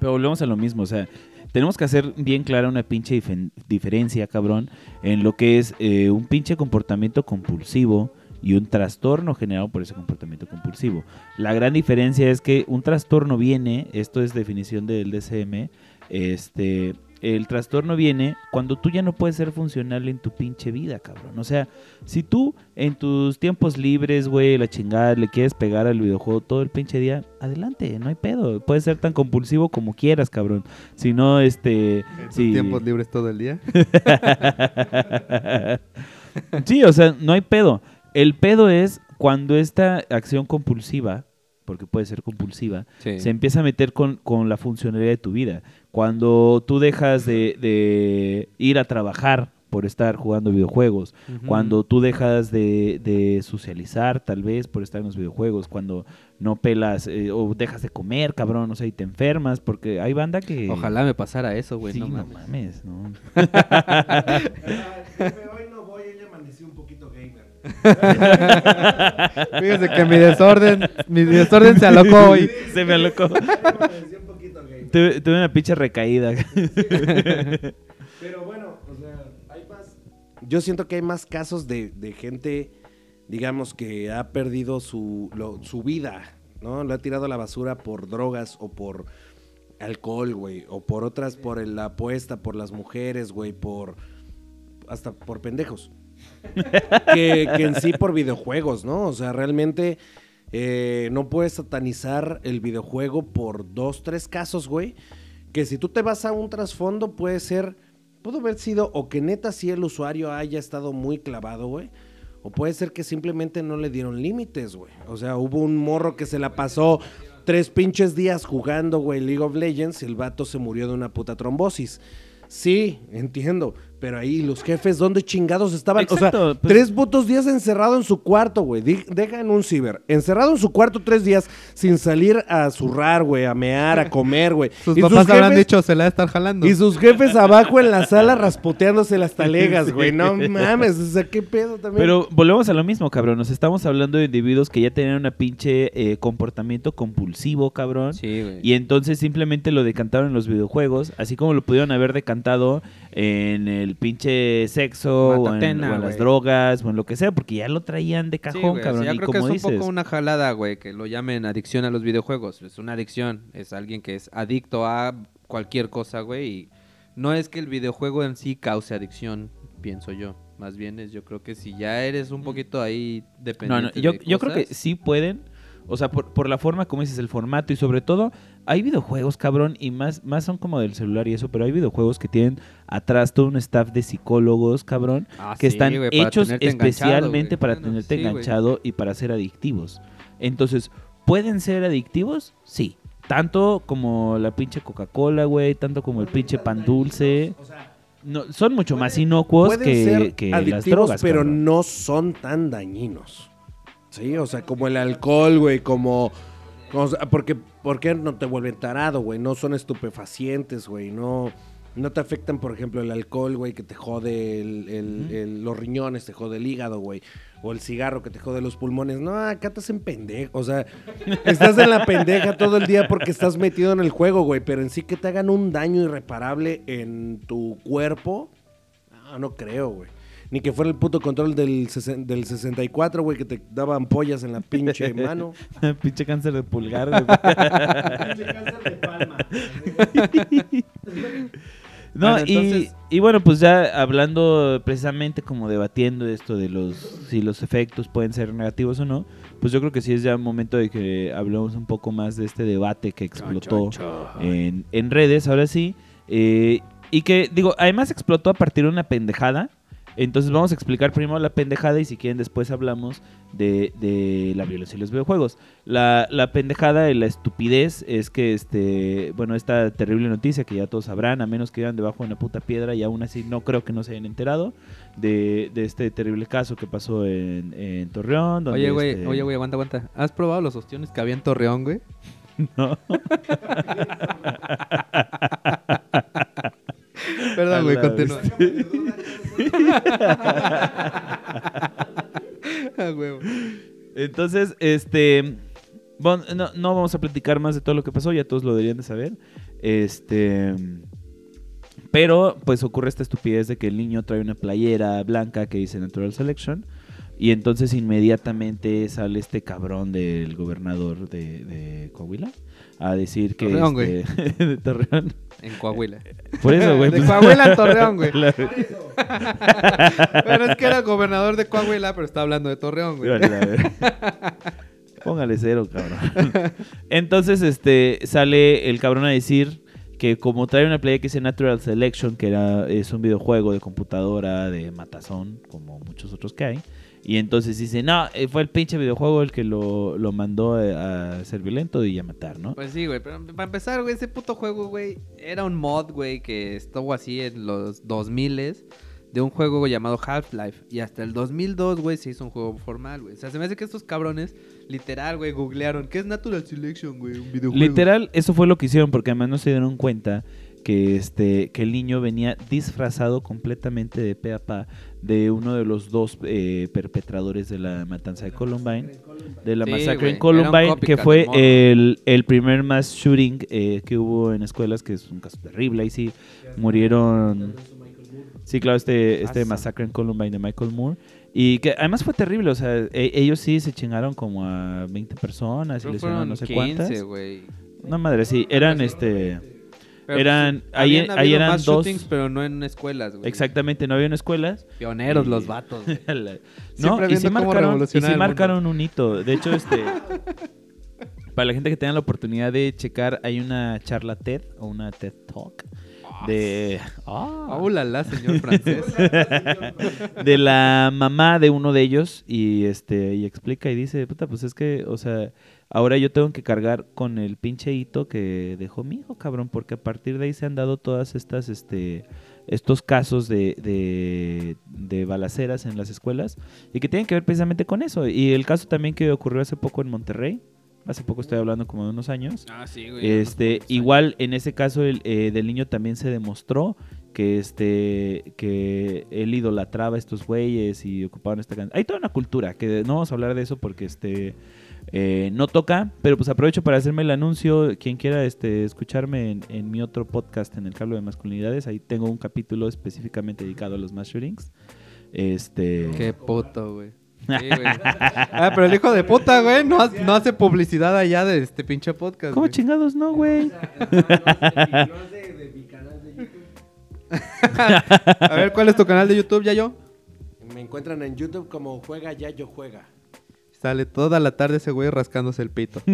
Pero volvemos a lo mismo, o sea, tenemos que hacer bien clara una pinche diferencia, cabrón, en lo que es eh, un pinche comportamiento compulsivo y un trastorno generado por ese comportamiento compulsivo. La gran diferencia es que un trastorno viene, esto es definición del DCM, este, el trastorno viene cuando tú ya no puedes ser funcional en tu pinche vida, cabrón. O sea, si tú en tus tiempos libres, güey, la chingada, le quieres pegar al videojuego todo el pinche día, adelante, no hay pedo. Puedes ser tan compulsivo como quieras, cabrón. Si no, este... En tus si- tiempos libres todo el día. *laughs* sí, o sea, no hay pedo. El pedo es cuando esta acción compulsiva, porque puede ser compulsiva, Sí. se empieza a meter con, con la funcionalidad de tu vida. Cuando tú dejas de, de ir a trabajar por estar jugando videojuegos, cuando tú dejas de, de socializar tal vez por estar en los videojuegos, cuando no pelas eh, o dejas de comer, cabrón, o sea, y te enfermas, porque hay banda que... Ojalá me pasara eso, güey. Sí, no no mames. mames, ¿no? *laughs* Hoy no voy, ella amaneció un poquito gamer. *laughs* Fíjese que mi desorden, mi desorden se alocó *laughs* hoy. Se me alocó. Tuve, tuve una pinche recaída. Pero bueno, o sea, hay más. Yo siento que hay más casos de, de gente, digamos, que ha perdido su, lo- su vida, ¿no? Lo ha tirado a la basura por drogas o por alcohol, güey. O por otras, por la apuesta, por las mujeres, güey, por. hasta por pendejos. Que, en sí por videojuegos, ¿no? O sea, realmente eh, no puedes satanizar el videojuego por dos, tres casos, güey. Que si tú te vas a un trasfondo, puede ser. Pudo haber sido o que neta sí el usuario haya estado muy clavado, güey. O puede ser que simplemente no le dieron límites, güey. O sea, hubo un morro que se la pasó tres pinches días jugando, güey, League of Legends y el vato se murió de una puta trombosis. Sí, entiendo. Pero ahí los jefes, ¿dónde chingados estaban? o Exacto, sea, pues- tres putos días encerrado en su cuarto, güey. Deja en un ciber. Encerrado en su cuarto tres días sin salir a zurrar, güey, a mear, a comer, güey. *laughs* Sus Y papás habrán jefes- dicho, se la va a estar jalando. y sus jefes abajo en la sala *laughs* raspoteándose las talegas, güey. No mames, o sea, qué pedo también. Pero volvemos a lo mismo, cabrón. Nos estamos hablando de individuos que ya tenían una pinche eh, comportamiento compulsivo, cabrón. Sí, güey. Y entonces simplemente lo decantaron en los videojuegos, así como lo pudieron haber decantado en el pinche sexo o en, Matatena, o en las drogas o en lo que sea, porque ya lo traían de Sí, cajón, o sea, cabrón. yo y creo que como es un dices, poco una jalada, güey, que lo llamen adicción a los videojuegos. Es una adicción, es alguien que es adicto a cualquier cosa, güey. Y no es que el videojuego en sí cause adicción, pienso yo. Más bien es, yo creo que si ya eres un poquito ahí No, no, dependiente yo, de yo creo que sí pueden. O sea, por, por la forma, como dices, el formato y sobre todo, hay videojuegos, cabrón, y más, más son como del celular y eso, pero hay videojuegos que tienen atrás todo un staff de psicólogos, cabrón, Ah, que sí, están para hechos tenerte especialmente para Bueno, tenerte sí, enganchado y para ser adictivos. Entonces, ¿pueden ser adictivos? Sí. Tanto como la pinche Coca-Cola, güey, tanto como el pinche pan dulce. O sea, No, son mucho más inocuos que, ser que las adictivos, drogas. pero cabrón. no son tan dañinos. Sí, o sea, como el alcohol, güey, como... o sea, porque, porque no te vuelven tarado, güey. No son estupefacientes, güey. No, no te afectan, por ejemplo, el alcohol, güey, que te jode el- el- el- los riñones, te jode el hígado, güey. O el cigarro que te jode los pulmones. No, acá estás en pendejo. O sea, estás en la pendeja todo el día porque estás metido en el juego, güey. Pero en sí que te hagan un daño irreparable en tu cuerpo, no, no creo, güey. Ni que fuera el puto control del, sesen- del 64, güey, que te daban ampollas en la pinche *laughs* mano. *laughs* pinche cáncer de pulgar, güey. pinche cáncer de palma. *laughs* No, Bueno, y, entonces- y bueno, pues ya hablando precisamente como debatiendo esto de los si los efectos pueden ser negativos o no, pues yo creo que sí es ya momento de que hablemos un poco más de este debate que explotó en, en redes, ahora sí, eh, y que digo, además explotó a partir de una pendejada. Entonces vamos a explicar primero la pendejada y si quieren después hablamos de, de la violencia y los videojuegos. La, la pendejada y la estupidez es que, este, bueno, esta terrible noticia que ya todos sabrán, a menos que vivan debajo de una puta piedra y aún así no creo que no se hayan enterado de, de este terrible caso que pasó en, en Torreón. donde, Oye, güey, este, oye, güey, aguanta, aguanta. ¿Has probado los ostiones que había en Torreón, güey? *laughs* no. *laughs* güey, la continúa. *laughs* huevo. Entonces, este. Bueno, no, vamos a platicar más de todo lo que pasó, ya todos lo deberían de saber. Este. Pero, pues ocurre esta estupidez de que el niño trae una playera blanca que dice Natural Selection. Y entonces inmediatamente sale este cabrón del gobernador de Coahuila a decir que. Torreón, este, *laughs* de Torreón. En Coahuila. Por eso, güey. De pues- Coahuila a *laughs* Torreón, güey. Claro. Pero es que era gobernador de Coahuila, pero está hablando de Torreón, güey. Vale, a ver. Póngale cero, cabrón. Entonces, este, sale el cabrón a decir que como trae una playa que dice Natural Selection, que era, es un videojuego de computadora de matazón, como muchos otros que hay, y entonces dice, no, eh, fue el pinche videojuego el que lo, lo mandó a, a ser violento y a matar, ¿no? Pues sí, güey, pero para empezar, güey, ese puto juego, güey, era un mod, güey, que estuvo así en los 2000 de un juego llamado Half-Life. Y hasta el 2002, güey, se hizo un juego formal, güey. O sea, se me hace que estos cabrones, literal, güey, googlearon. ¿Qué es Natural Selection, güey? Un videojuego. Literal, eso fue lo que hicieron, porque además no se dieron cuenta que este que el niño venía disfrazado completamente de pe a pa de uno de los dos eh, perpetradores de la matanza de Columbine, de la Sí, masacre en Columbine, que fue el, el primer mass shooting eh, que hubo en escuelas, que es un caso terrible, ahí sí murieron... Sí, claro, este, este Asa. masacre en Columbine de Michael Moore. Y que además fue terrible, o sea, e- ellos sí se chingaron como a 20 personas y lesionaron no sé 15, cuántas. güey. No madre, sí, eran este... Pero, Eran- pues, ahí- habían ahí eran más dos- shootings, pero no en escuelas, güey. Exactamente, no había en escuelas. Pioneros Y- los vatos. *laughs* La- no, y sí marcaron, y sí marcaron un hito. De hecho, este... *laughs* para la gente que tenga la oportunidad de checar, hay una charla TED o una TED Talk de... Ah, Ah, ulala, señor francés. *laughs* de la mamá de uno de ellos y este y explica y dice, puta, pues es que, o sea, ahora yo tengo que cargar con el pinche hito que dejó mi hijo, cabrón, porque a partir de ahí se han dado todas estas, este, estos casos de, de, de balaceras en las escuelas y que tienen que ver precisamente con eso. Y el caso también que ocurrió hace poco en Monterrey, hace poco estoy hablando como de unos años, Ah, sí, güey. este, igual en ese caso el, eh, del niño también se demostró que este que él idolatraba a estos güeyes y ocupaban esta canción. Hay toda una cultura que no vamos a hablar de eso porque este eh, no toca, pero pues aprovecho para hacerme el anuncio. Quien quiera este escucharme en, en mi otro podcast en el cable de masculinidades, ahí tengo un capítulo específicamente dedicado a los mass shootings. Este Qué puto, güey. *laughs* Sí. Ah, pero el hijo de puta, güey, no, no hace publicidad allá de este pinche podcast. ¿Cómo güey. chingados no, güey? No es de, de mi canal de YouTube. A ver, ¿cuál es tu canal de YouTube, ya yo? Me encuentran en YouTube como Juega Yayo Juega. Sale toda la tarde ese güey rascándose el pito. *laughs*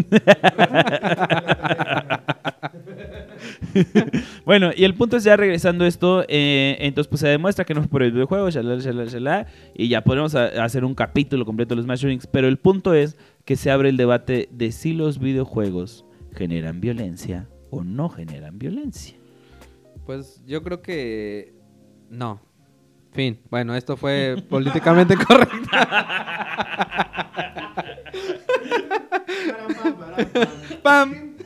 Bueno, y el punto es ya regresando esto, eh, entonces pues se demuestra que no fue por el videojuego, shalala, shalala, shalala, y ya podemos a- hacer un capítulo completo de los Smash Shootings, pero el punto es que se abre el debate de si los videojuegos generan violencia o no generan violencia. Pues yo creo que no. Fin. Bueno, esto fue *laughs* políticamente correcto. *laughs* *laughs* ¡Pam!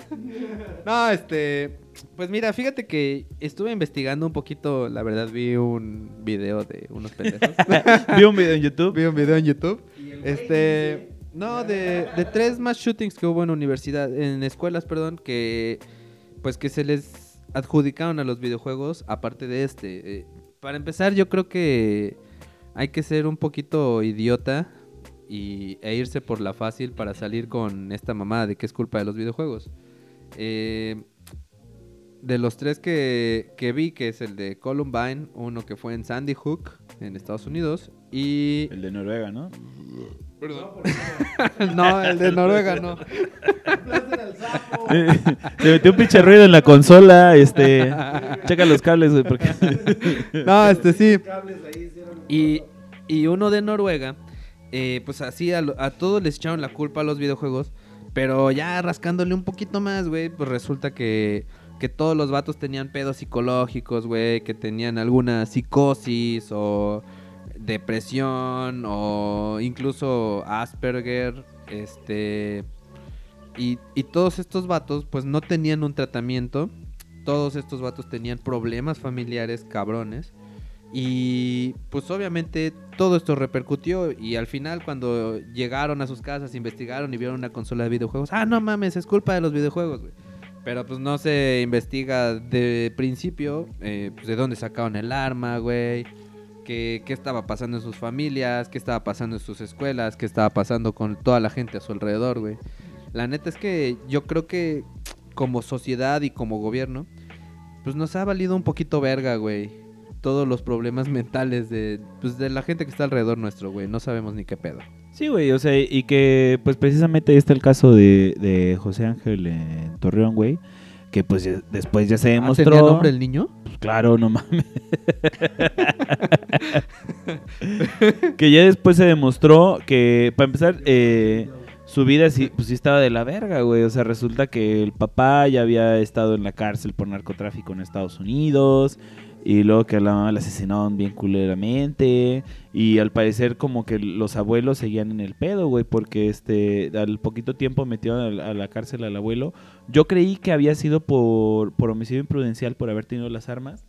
No, este. Pues mira, fíjate que estuve investigando un poquito. La verdad, vi un video de unos pendejos. *laughs* Vi un video en YouTube. vi un video en YouTube. Este. No, de, de tres más shootings que hubo en universidad, en escuelas, perdón, que pues que se les adjudicaron a los videojuegos, aparte de este. Eh, para empezar, yo creo que hay que ser un poquito idiota y, e irse por la fácil para salir con esta mamada de que es culpa de los videojuegos. Eh, de los tres que, que vi, que es el de Columbine, uno que fue en Sandy Hook, en Estados Unidos, y... El de Noruega, ¿no? *laughs* no, el de Noruega no. Se metió un pinche ruido en la consola, este... Checa los cables, güey, porque... No, este sí. Y, y uno de Noruega, eh, pues así a, a todos les echaron la culpa a los videojuegos, pero ya rascándole un poquito más, güey, pues resulta que, que todos los vatos tenían pedos psicológicos, güey, que tenían alguna psicosis o depresión o incluso Asperger, este... Y, y todos estos vatos pues no tenían un tratamiento todos estos vatos tenían problemas familiares cabrones. Y pues obviamente todo esto repercutió y al final cuando llegaron a sus casas, investigaron y vieron una consola de videojuegos, ah, no mames, es culpa de los videojuegos, güey. Pero pues no se investiga de principio eh, pues, de dónde sacaron el arma, güey. Qué, qué estaba pasando en sus familias, qué estaba pasando en sus escuelas, qué estaba pasando con toda la gente a su alrededor, güey. La neta es que yo creo que como sociedad y como gobierno, pues nos ha valido un poquito verga, güey. Todos los problemas mentales de, pues, de la gente que está alrededor nuestro, güey. No sabemos ni qué pedo. Sí, güey, o sea, y que pues precisamente ahí está el caso de, de José Ángel en Torreón, güey, que pues ya- después ya se ¿Ah, demostró... ¿Tenía nombre el niño? Pues claro, no mames. *laughs* que ya después se demostró que, para empezar, eh, su vida sí, pues sí estaba de la verga, güey. O sea, resulta que el papá ya había estado en la cárcel por narcotráfico en Estados Unidos. Y luego que a la mamá la asesinaron bien culeramente. Y al parecer como que los abuelos seguían en el pedo, güey. Porque este al poquito tiempo metieron a la cárcel al abuelo. Yo creí que había sido por, por homicidio imprudencial por haber tenido las armas.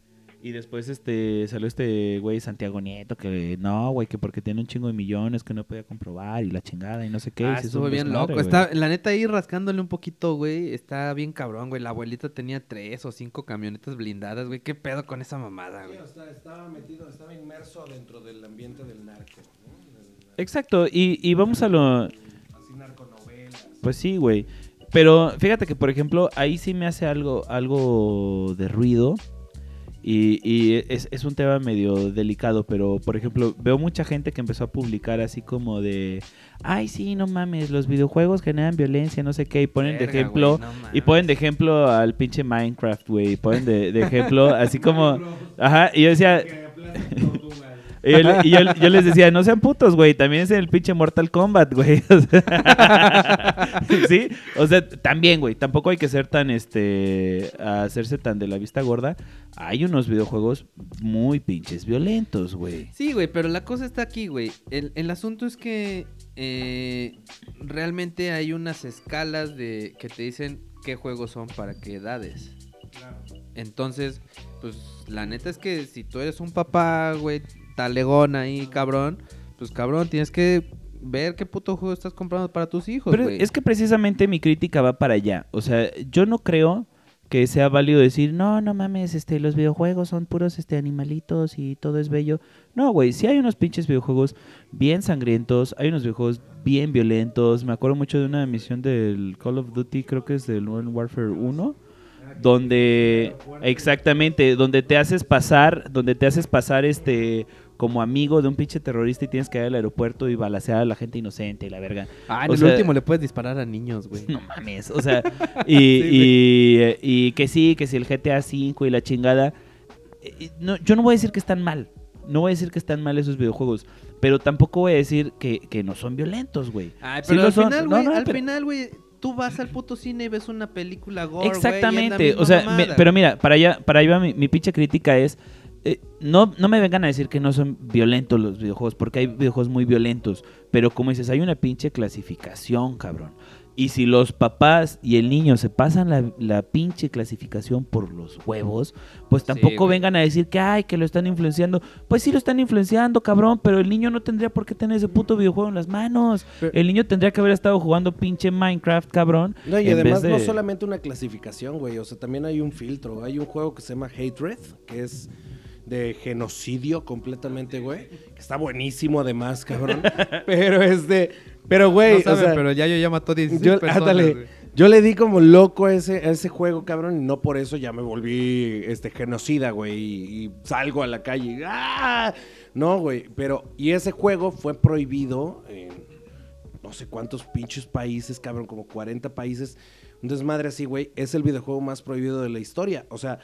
Y después este salió este güey Santiago Nieto que no, güey, que porque tiene un chingo de millones que no podía comprobar y la chingada y no sé qué. Ah, estuvo bien loco. güey. Está, la neta ahí rascándole un poquito, güey. Está bien cabrón, güey. La abuelita tenía tres o cinco camionetas blindadas, güey. ¿Qué pedo con esa mamada, güey? Sí, o sea, estaba metido, estaba inmerso dentro del ambiente del narco, ¿no? Del- Exacto, y, y vamos a lo... así narconovelas. Pues sí, güey. Pero fíjate que, por ejemplo, ahí sí me hace algo, algo de ruido. Y, y es, es un tema medio delicado, pero por ejemplo, veo mucha gente que empezó a publicar así como de, ay, sí, no mames, los videojuegos generan violencia, no sé qué, y ponen de ejemplo, no y ponen de ejemplo al pinche Minecraft, güey, ponen de, de ejemplo así *laughs* como, ajá, y yo decía. Y yo, le- y yo- yo les decía, no sean putos, güey. También es en el pinche Mortal Kombat, güey. *laughs* O sea, *laughs* sí, o sea, también, güey. Tampoco hay que ser tan, este, a hacerse tan de la vista gorda. Hay unos videojuegos muy pinches violentos, güey. Sí, güey, pero la cosa está aquí, güey. El, el asunto es que eh, realmente hay unas escalas de que te dicen qué juegos son para qué edades. Entonces, pues la neta es que si tú eres un papá, güey, talegón ahí, cabrón, pues cabrón, tienes que ver qué puto juego estás comprando para tus hijos, Pero es que precisamente mi crítica va para allá. O sea, yo no creo que sea válido decir, no, no mames, este, los videojuegos son puros este, animalitos y todo es bello. No, güey, sí hay unos pinches videojuegos bien sangrientos, hay unos videojuegos bien violentos. Me acuerdo mucho de una misión del Call of Duty, creo que es del Modern Warfare 1, donde exactamente, donde te haces pasar, donde te haces pasar este como amigo de un pinche terrorista y tienes que ir al aeropuerto y balacear a la gente inocente y la verga. Ah, en o el sea- último le puedes disparar a niños, güey. *laughs* No mames, o sea, y, *laughs* y, y que sí, que si el GTA V y la chingada. eh, No, yo no voy a decir que están mal, no voy a decir que están mal esos videojuegos, pero tampoco voy a decir que, que no son violentos, güey. Ay, Sí pero lo al son. final, No, al pero- final, güey, tú vas al puto cine y ves una película gore, güey, y es la Exactamente, misma o sea, me- pero mira, para allá, para allá mi, mi pinche crítica es, eh, no, no me vengan a decir que no son violentos los videojuegos, porque hay videojuegos muy violentos, pero como dices, hay una pinche clasificación, cabrón. Y si los papás y el niño se pasan la, la pinche clasificación por los huevos, pues tampoco vengan a decir que, ay, que lo están influenciando. Pues sí lo están influenciando, cabrón, pero el niño no tendría por qué tener ese puto videojuego en las manos. Pero- El niño tendría que haber estado jugando pinche Minecraft, cabrón. No, y además no solamente una clasificación, güey. O sea, también hay un filtro. Hay un juego que se llama Hatred, que es de genocidio completamente, güey. Que está buenísimo además, cabrón. *laughs* pero es de... Pero, güey, No saben, o sea... pero ya yo ya mató 16 Yo, personas, ándale, güey. yo le di como loco a ese, a ese juego, cabrón, y no por eso ya me volví este genocida, güey, y, y salgo a la calle. ¡ah! No, güey, pero y ese juego fue prohibido en no sé cuántos pinches países, cabrón, como 40 países. Un desmadre así, güey, es el videojuego más prohibido de la historia. O sea,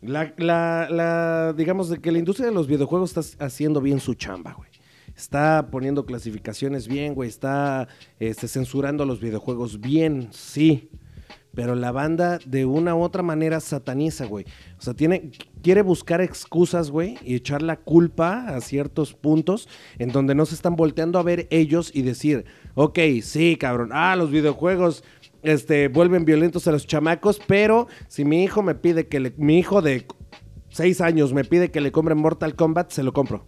la, la, la, digamos de que la industria de los videojuegos está haciendo bien su chamba, güey. Está poniendo clasificaciones bien, güey. Está este, censurando los videojuegos bien, sí. Pero la banda de una u otra manera sataniza, güey. O sea, tiene, quiere buscar excusas, güey, y echar la culpa a ciertos puntos en donde no se están volteando a ver ellos y decir, ok, sí, cabrón, ah, los videojuegos este, vuelven violentos a los chamacos, pero si mi hijo me pide que le, mi hijo de 6 años me pide que le compre Mortal Kombat, se lo compro.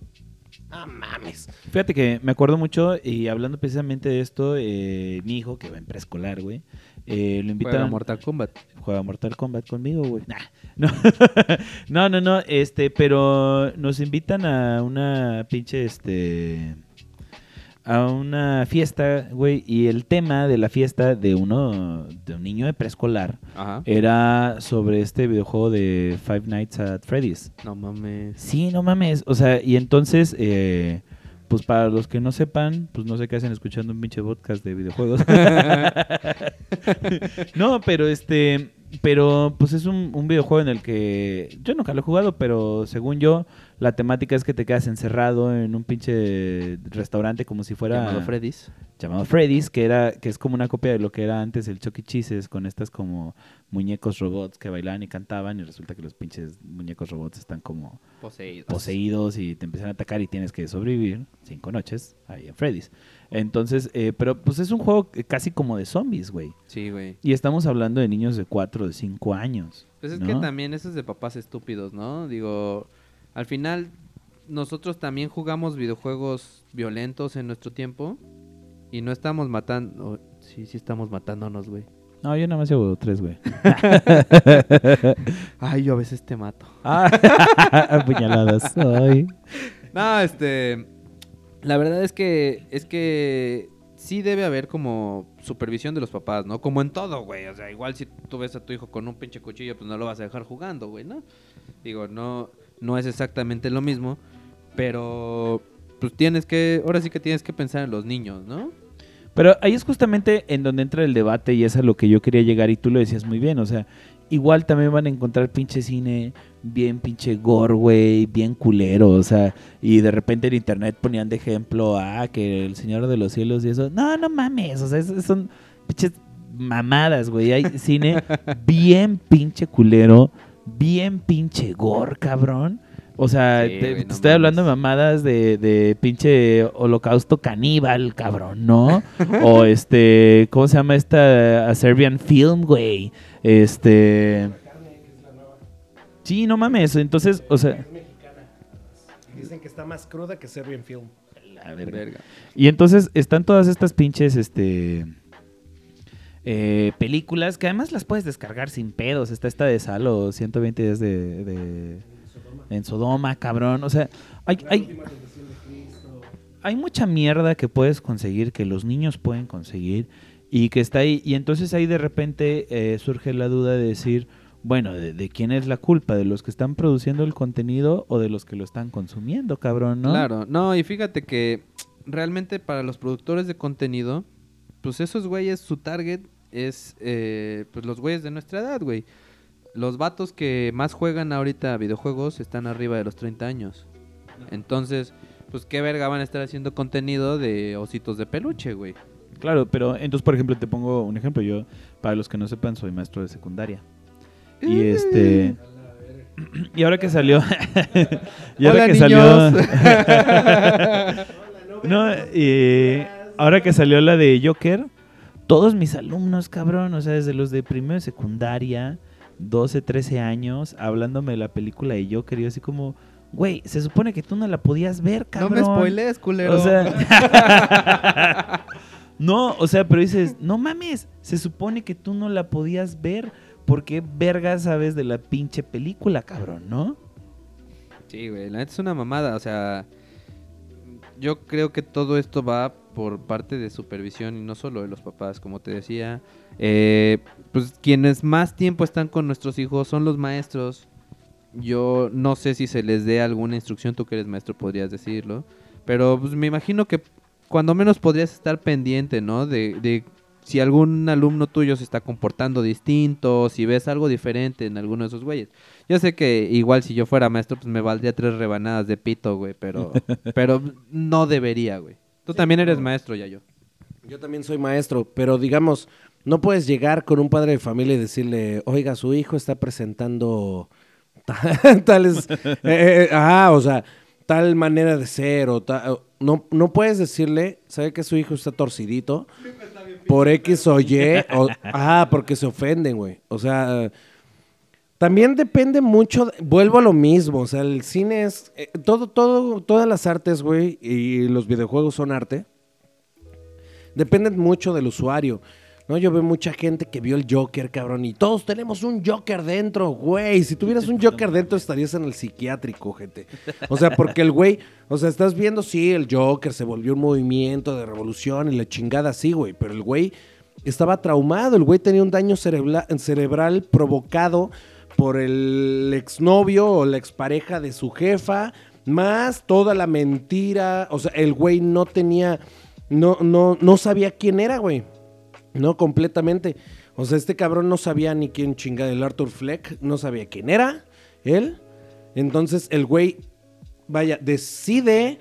Ah, mames. Fíjate que me acuerdo mucho, y hablando precisamente de esto, eh, mi hijo, que va en preescolar, güey, eh, lo invitan Juega Mortal Kombat. juega Mortal Kombat conmigo, güey. Nah, *laughs* no. no, no, no, este, pero nos invitan a una pinche, este, a una fiesta, güey, y el tema de la fiesta de uno, de un niño de preescolar, Ajá. era sobre este videojuego de Five Nights at Freddy's. No mames. Sí, no mames. O sea, y entonces, eh, pues para los que no sepan, pues no sé qué hacen escuchando un pinche podcast de videojuegos. *laughs* *laughs* no, pero este, pero pues es un, un videojuego en el que yo nunca lo he jugado, pero según yo, la temática es que te quedas encerrado en un pinche restaurante como si fuera Llamado Freddy's. llamado Freddy's, que era que es como una copia de lo que era antes el Chucky Cheeses con estas como muñecos robots que bailaban y cantaban y resulta que los pinches muñecos robots están como Poseídos. poseídos y te empiezan a atacar y tienes que sobrevivir cinco noches ahí en Freddy's. Entonces, eh, pero pues es un juego casi como de zombies, güey. Sí, güey. Y estamos hablando de niños de 4 de 5 años. Pues es ¿no? que también eso es de papás estúpidos, ¿no? Digo, al final nosotros también jugamos videojuegos violentos en nuestro tiempo y no estamos matando... Sí, sí estamos matándonos, güey. No, yo nada más llevo 3, güey. *laughs* Ay, yo a veces te mato. Ah, *laughs* apuñaladas. Ay. No, este... La verdad es que... Es que... Sí debe haber como supervisión de los papás, ¿no? Como en todo, güey. O sea, igual si tú ves a tu hijo con un pinche cuchillo, pues no lo vas a dejar jugando, güey, ¿no? Digo, no, no es exactamente lo mismo, pero pues tienes que, ahora sí que tienes que pensar en los niños, ¿no? Pero ahí es justamente en donde entra el debate y es a lo que yo quería llegar y tú lo decías muy bien, o sea, igual también van a encontrar pinche cine bien pinche gore, güey, bien culero, o sea, y de repente en internet ponían de ejemplo, ah, que el Señor de los Cielos y eso, no, no mames, o sea, son pinches mamadas, güey, hay cine *laughs* bien pinche culero, bien pinche gore, cabrón. O sea, Sí, te, no estoy hablando de mamadas de, de pinche holocausto caníbal, cabrón, ¿no? *laughs* o este, ¿cómo se llama esta a Serbian Film, güey? Este... Sí, no mames, entonces, o sea... Dicen que está más cruda que Serbian Film. la verga. Verga. Y entonces están todas estas pinches, este... eh, películas que además las puedes descargar sin pedos. Está esta de Salo, 120 días de, de- en Sodoma, cabrón. O sea, hay, hay, hay mucha mierda que puedes conseguir, que los niños pueden conseguir y que está ahí. Y entonces ahí de repente eh, surge la duda de decir, bueno, ¿de, de quién es la culpa? ¿De los que están produciendo el contenido o de los que lo están consumiendo, cabrón? ¿no? Claro, no, y fíjate que realmente para los productores de contenido, pues esos güeyes, su target es eh, pues los güeyes de nuestra edad, güey. Los vatos que más juegan ahorita videojuegos están arriba de los 30 años. Entonces, pues qué verga van a estar haciendo contenido de ositos de peluche, güey. Claro, pero entonces, por ejemplo, te pongo un ejemplo. Yo, para los que no sepan, soy maestro de secundaria. Y este. *clears throat* Y ahora que salió. *laughs* y ahora Hola, que salió. *laughs* no, y ahora que salió la de Joker, todos mis alumnos, cabrón, o sea, desde los de primero de secundaria, 12, 13 años, hablándome de la película de Joker, y yo así como. Güey, se supone que tú no la podías ver, No cabrón. me spoilees, culero. O sea, *laughs* no, o sea, pero dices, no mames, se supone que tú no la podías ver. ¿Por qué verga sabes de la pinche película, cabrón, no? Sí, güey, la neta es una mamada, o sea, yo creo que todo esto va por parte de supervisión y no solo de los papás, como te decía. Eh, pues quienes más tiempo están con nuestros hijos son los maestros. Yo no sé si se les dé alguna instrucción, tú que eres maestro podrías decirlo, pero pues me imagino que cuando menos podrías estar pendiente, ¿no? De, de si algún alumno tuyo se está comportando distinto, si ves algo diferente en alguno de esos güeyes. Yo sé que igual si yo fuera maestro, pues me valdría tres rebanadas de pito, güey, pero, *laughs* pero no debería, güey. Tú también eres maestro, ya yo. Yo también soy maestro, pero digamos, no puedes llegar con un padre de familia y decirle, oiga, su hijo está presentando ta- *laughs* tales, eh, eh, ajá, o sea, tal manera de ser o ta- o- no, no puedes decirle, sabe que su hijo está torcidito. por X o Y. o- ah, porque se ofenden, güey. O sea, también depende mucho. vuelvo a lo mismo. O sea, el cine es. eh, todo, todo, todas las artes, güey, y los videojuegos son arte. Dependen mucho del usuario. No, yo veo mucha gente que vio el Joker, cabrón, y todos tenemos un Joker dentro, güey. Si tuvieras un Joker dentro estarías en el psiquiátrico, gente. O sea, porque el güey, o sea, estás viendo, sí, el Joker se volvió un movimiento de revolución y la chingada, sí, güey, pero el güey estaba traumado, el güey tenía un daño cerebral provocado por el exnovio o la expareja de su jefa, más toda la mentira, o sea, el güey no tenía, no, no, no sabía quién era, güey. No, completamente. O sea, este cabrón no sabía ni quién chingada el Arthur Fleck, no sabía quién era él. Entonces el güey, vaya, decide,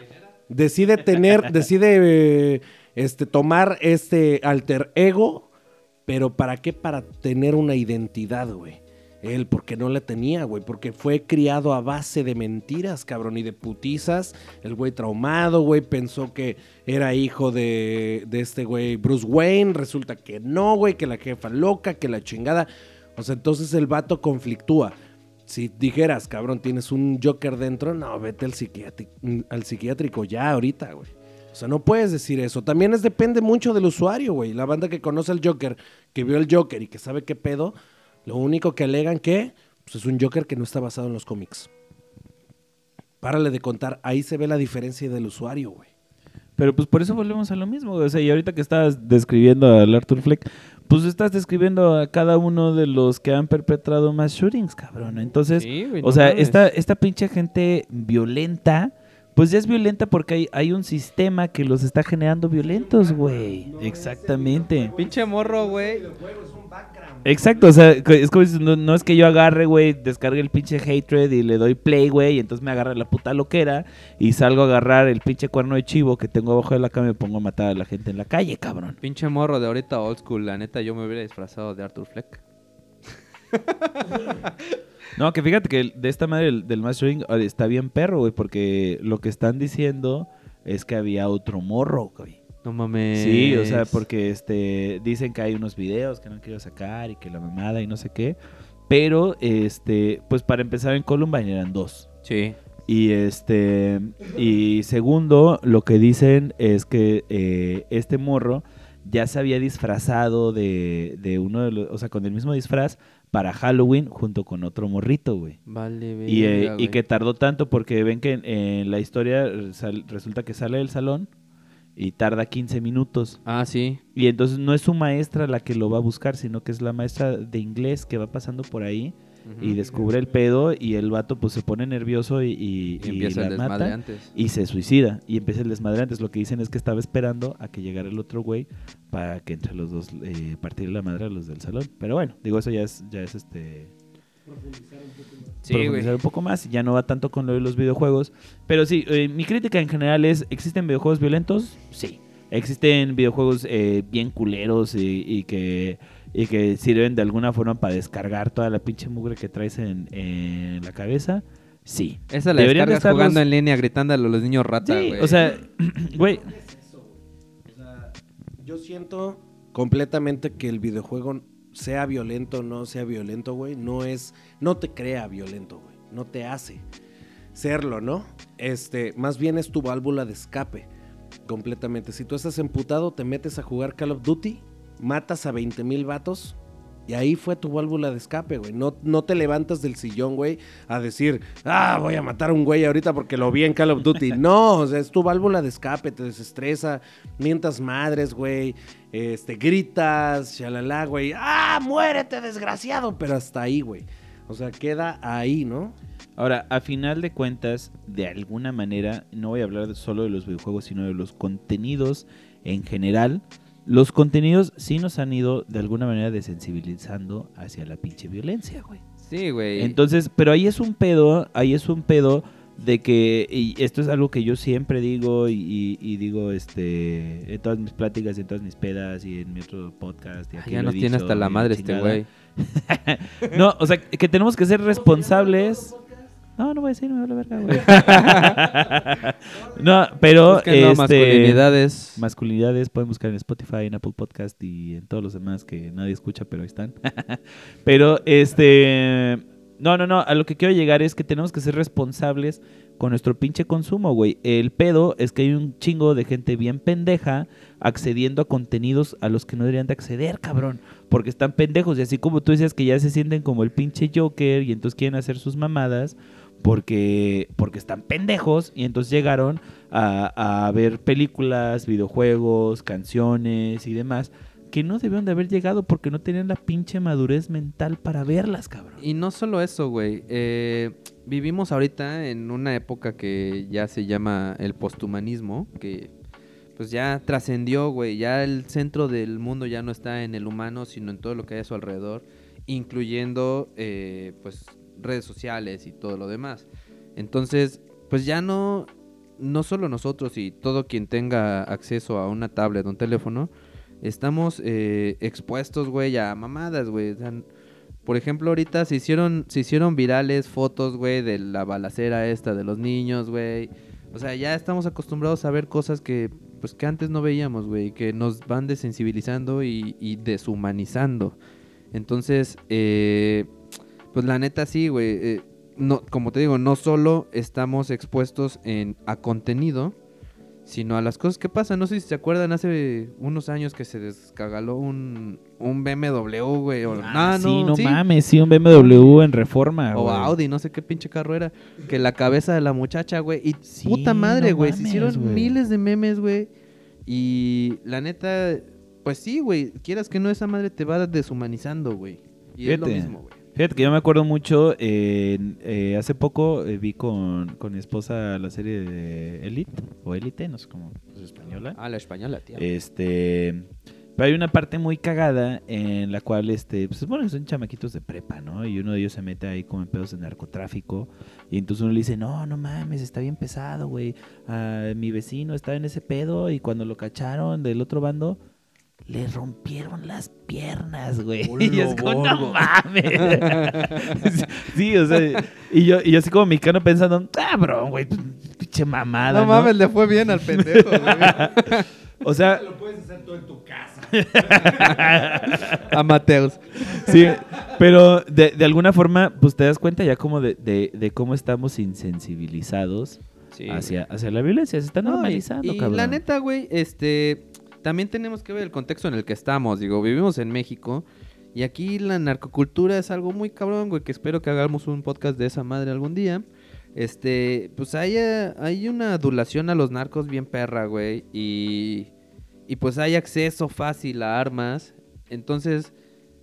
decide tener, *laughs* decide eh, este, tomar este alter ego, pero ¿para qué? Para tener una identidad, güey. Él, porque no la tenía, güey, porque fue criado a base de mentiras, cabrón, y de putizas. El güey traumado, güey, pensó que era hijo de, de este güey Bruce Wayne. Resulta que no, güey, que la jefa loca, que la chingada. O sea, entonces el vato conflictúa. Si dijeras, cabrón, tienes un Joker dentro, no, vete al, psiquiátrico, al psiquiátrico ya ahorita, güey. O sea, no puedes decir eso. También es depende mucho del usuario, güey. La banda que conoce al Joker, que vio el Joker y que sabe qué pedo, lo único que alegan que pues, es un Joker que no está basado en los cómics. Párale de contar, ahí se ve la diferencia del usuario, güey. Pero pues por eso volvemos a lo mismo. O sea, y ahorita que estabas describiendo al Arthur Fleck, pues estás describiendo a cada uno de los que han perpetrado más shootings, cabrón. Entonces, Sí, güey, o no sea, esta, esta pinche gente violenta, pues ya es violenta porque hay, hay un sistema que los está generando violentos, güey. Exactamente. Pinche morro, güey. Exacto, o sea, es como si no, no es que yo agarre, güey, descargue el pinche hatred y le doy play, güey, y entonces me agarra la puta loquera y salgo a agarrar el pinche cuerno de chivo que tengo abajo de la cama y me pongo a matar a la gente en la calle, cabrón. Pinche morro de ahorita old school. La neta, yo me hubiera disfrazado de Arthur Fleck. *laughs* No, que fíjate que de esta madre del, del mass shooting eh, está bien perro, güey, porque lo que están diciendo es que había otro morro, güey. No mames. Sí, o sea, porque este dicen que hay unos videos que no quiero sacar y que la mamada y no sé qué. Pero, este, pues para empezar en Columbine eran dos. Sí. Y este, y segundo, lo que dicen es que eh, este morro ya se había disfrazado de, de uno de los, o sea, con el mismo disfraz para Halloween junto con otro morrito, güey. Vale, Y, eh, verga, y que tardó tanto porque ven que en, en la historia sal- resulta que sale del salón y tarda 15 minutos. Ah, sí. Y entonces no es su maestra la que lo va a buscar, sino que es la maestra de inglés que va pasando por ahí y descubre el pedo y el vato pues se pone nervioso y, y- Y y empieza el desmadre mata antes. y se suicida y empieza el desmadre antes. Lo que dicen es que estaba esperando a que llegara el otro güey para que entre los dos eh, partir la madre a los del salón. Pero bueno, digo eso ya es ya es este Sí, güey. profundizar un poco más y ya no va tanto con lo de los videojuegos. Pero sí, eh, mi crítica en general es, ¿existen videojuegos violentos? Sí. ¿Existen videojuegos eh, bien culeros y, y que, y que sirven de alguna forma para descargar toda la pinche mugre que traes en, en la cabeza? Sí. Esa la Deberían de descargas estar jugando en línea gritándole a los niños rata, Sí, güey. o sea, güey, O sea, yo siento completamente que el videojuego sea violento o no sea violento, güey, no es, no te crea violento, güey, no te hace serlo, ¿no? Este, más bien es tu válvula de escape, completamente. Si tú estás emputado, te metes a jugar Call of Duty, matas a 20 mil vatos. Y ahí fue tu válvula de escape, güey. No, no te levantas del sillón, güey, a decir, ah, voy a matar a un güey ahorita porque lo vi en Call of Duty. *laughs* No, o sea, es tu válvula de escape, te desestresa, mientas madres, güey, este, gritas, shalala, güey, ah, muérete, desgraciado, pero hasta ahí, güey. O sea, queda ahí, ¿no? Ahora, a final de cuentas, de alguna manera, no voy a hablar solo de los videojuegos, sino de los contenidos en general. Los contenidos sí nos han ido de alguna manera desensibilizando hacia la pinche violencia, güey. Sí, güey. Entonces, pero ahí es un pedo, ahí es un pedo de que, y esto es algo que yo siempre digo y, y- y digo este en todas mis pláticas, en todas mis pedas y en mi otro podcast. Y Ah, aquí ya lo he nos tiene hasta la y madre este güey. *laughs* No, o sea, que tenemos que ser responsables. No, no voy a decir, me vale verga, güey. *laughs* no, pero Búsquenlo, este, masculinidades. masculinidades pueden buscar en Spotify, en Apple Podcast y en todos los demás que nadie escucha, pero ahí están. *laughs* pero este no, no, no, a lo que quiero llegar es que tenemos que ser responsables con nuestro pinche consumo, güey. El pedo es que hay un chingo de gente bien pendeja accediendo a contenidos a los que no deberían de acceder, cabrón. Porque están pendejos. Y así como tú decías que ya se sienten como el pinche Joker y entonces quieren hacer sus mamadas porque, porque están pendejos y entonces llegaron a, a ver películas, videojuegos, canciones y demás que no debieron de haber llegado porque no tenían la pinche madurez mental para verlas, cabrón. Y no solo eso, güey. Eh, vivimos ahorita en una época que ya se llama el posthumanismo, que pues ya trascendió, güey. Ya el centro del mundo ya no está en el humano, sino en todo lo que hay a su alrededor, incluyendo eh, pues redes sociales y todo lo demás. Entonces, pues ya no, no solo nosotros y todo quien tenga acceso a una tablet o un teléfono, estamos eh, expuestos, güey, a mamadas, güey. O sea, por ejemplo, ahorita se hicieron, se hicieron virales fotos, güey, de la balacera esta de los niños, güey. O sea, ya estamos acostumbrados a ver cosas que, pues, que antes no veíamos, güey, que nos van desensibilizando y, y deshumanizando. Entonces, eh, pues la neta sí, güey. eh, no, como te digo, no solo estamos expuestos en, a contenido, sino a las cosas que pasan. No sé si se acuerdan hace unos años que se descagaló un, un BMW, güey. O, Ah, nah, sí, no sí, mames, sí, un BMW en reforma, O güey. Audi, no sé qué pinche carro era. Que la cabeza de la muchacha, güey. Y Sí, puta madre, no güey. se hicieron güey. miles de memes, güey. Y la neta, pues sí, güey. Quieras que no, esa madre te va deshumanizando, güey. Y es lo Fíjate. mismo, güey. Fíjate que yo me acuerdo mucho, eh, eh, hace poco eh, vi con, con mi esposa la serie de Elite, o Elite, no sé cómo es española. Ah, la española, tío. Este, pero hay una parte muy cagada en la cual, este, pues bueno, son chamaquitos de prepa, ¿no? Y uno de ellos se mete ahí como en pedos de narcotráfico. Y entonces uno le dice, no, no mames, está bien pesado, güey. Ah, mi vecino está en ese pedo y cuando lo cacharon del otro bando, le rompieron las piernas, güey. *laughs* Y así como, no mames. *laughs* sí, o sea, y yo, y yo así como mexicano pensando, ah, bro, güey, pinche mamada. no ¿no? mames, le fue bien al pendejo, güey. *laughs* O sea, Lo puedes hacer tú en tu casa. Amateurs. Sí, pero de, de alguna forma, pues te das cuenta ya como de, de- de cómo estamos insensibilizados Sí, hacia, hacia la violencia. Se está No, y- normalizando, y, cabrón. la neta, güey, este, también tenemos que ver el contexto en el que estamos. Digo, vivimos en México y aquí la narcocultura es algo muy cabrón, güey, que espero que hagamos un podcast de esa madre algún día. Este, pues hay, hay una adulación a los narcos bien perra, güey, y, y pues hay acceso fácil a armas. Entonces,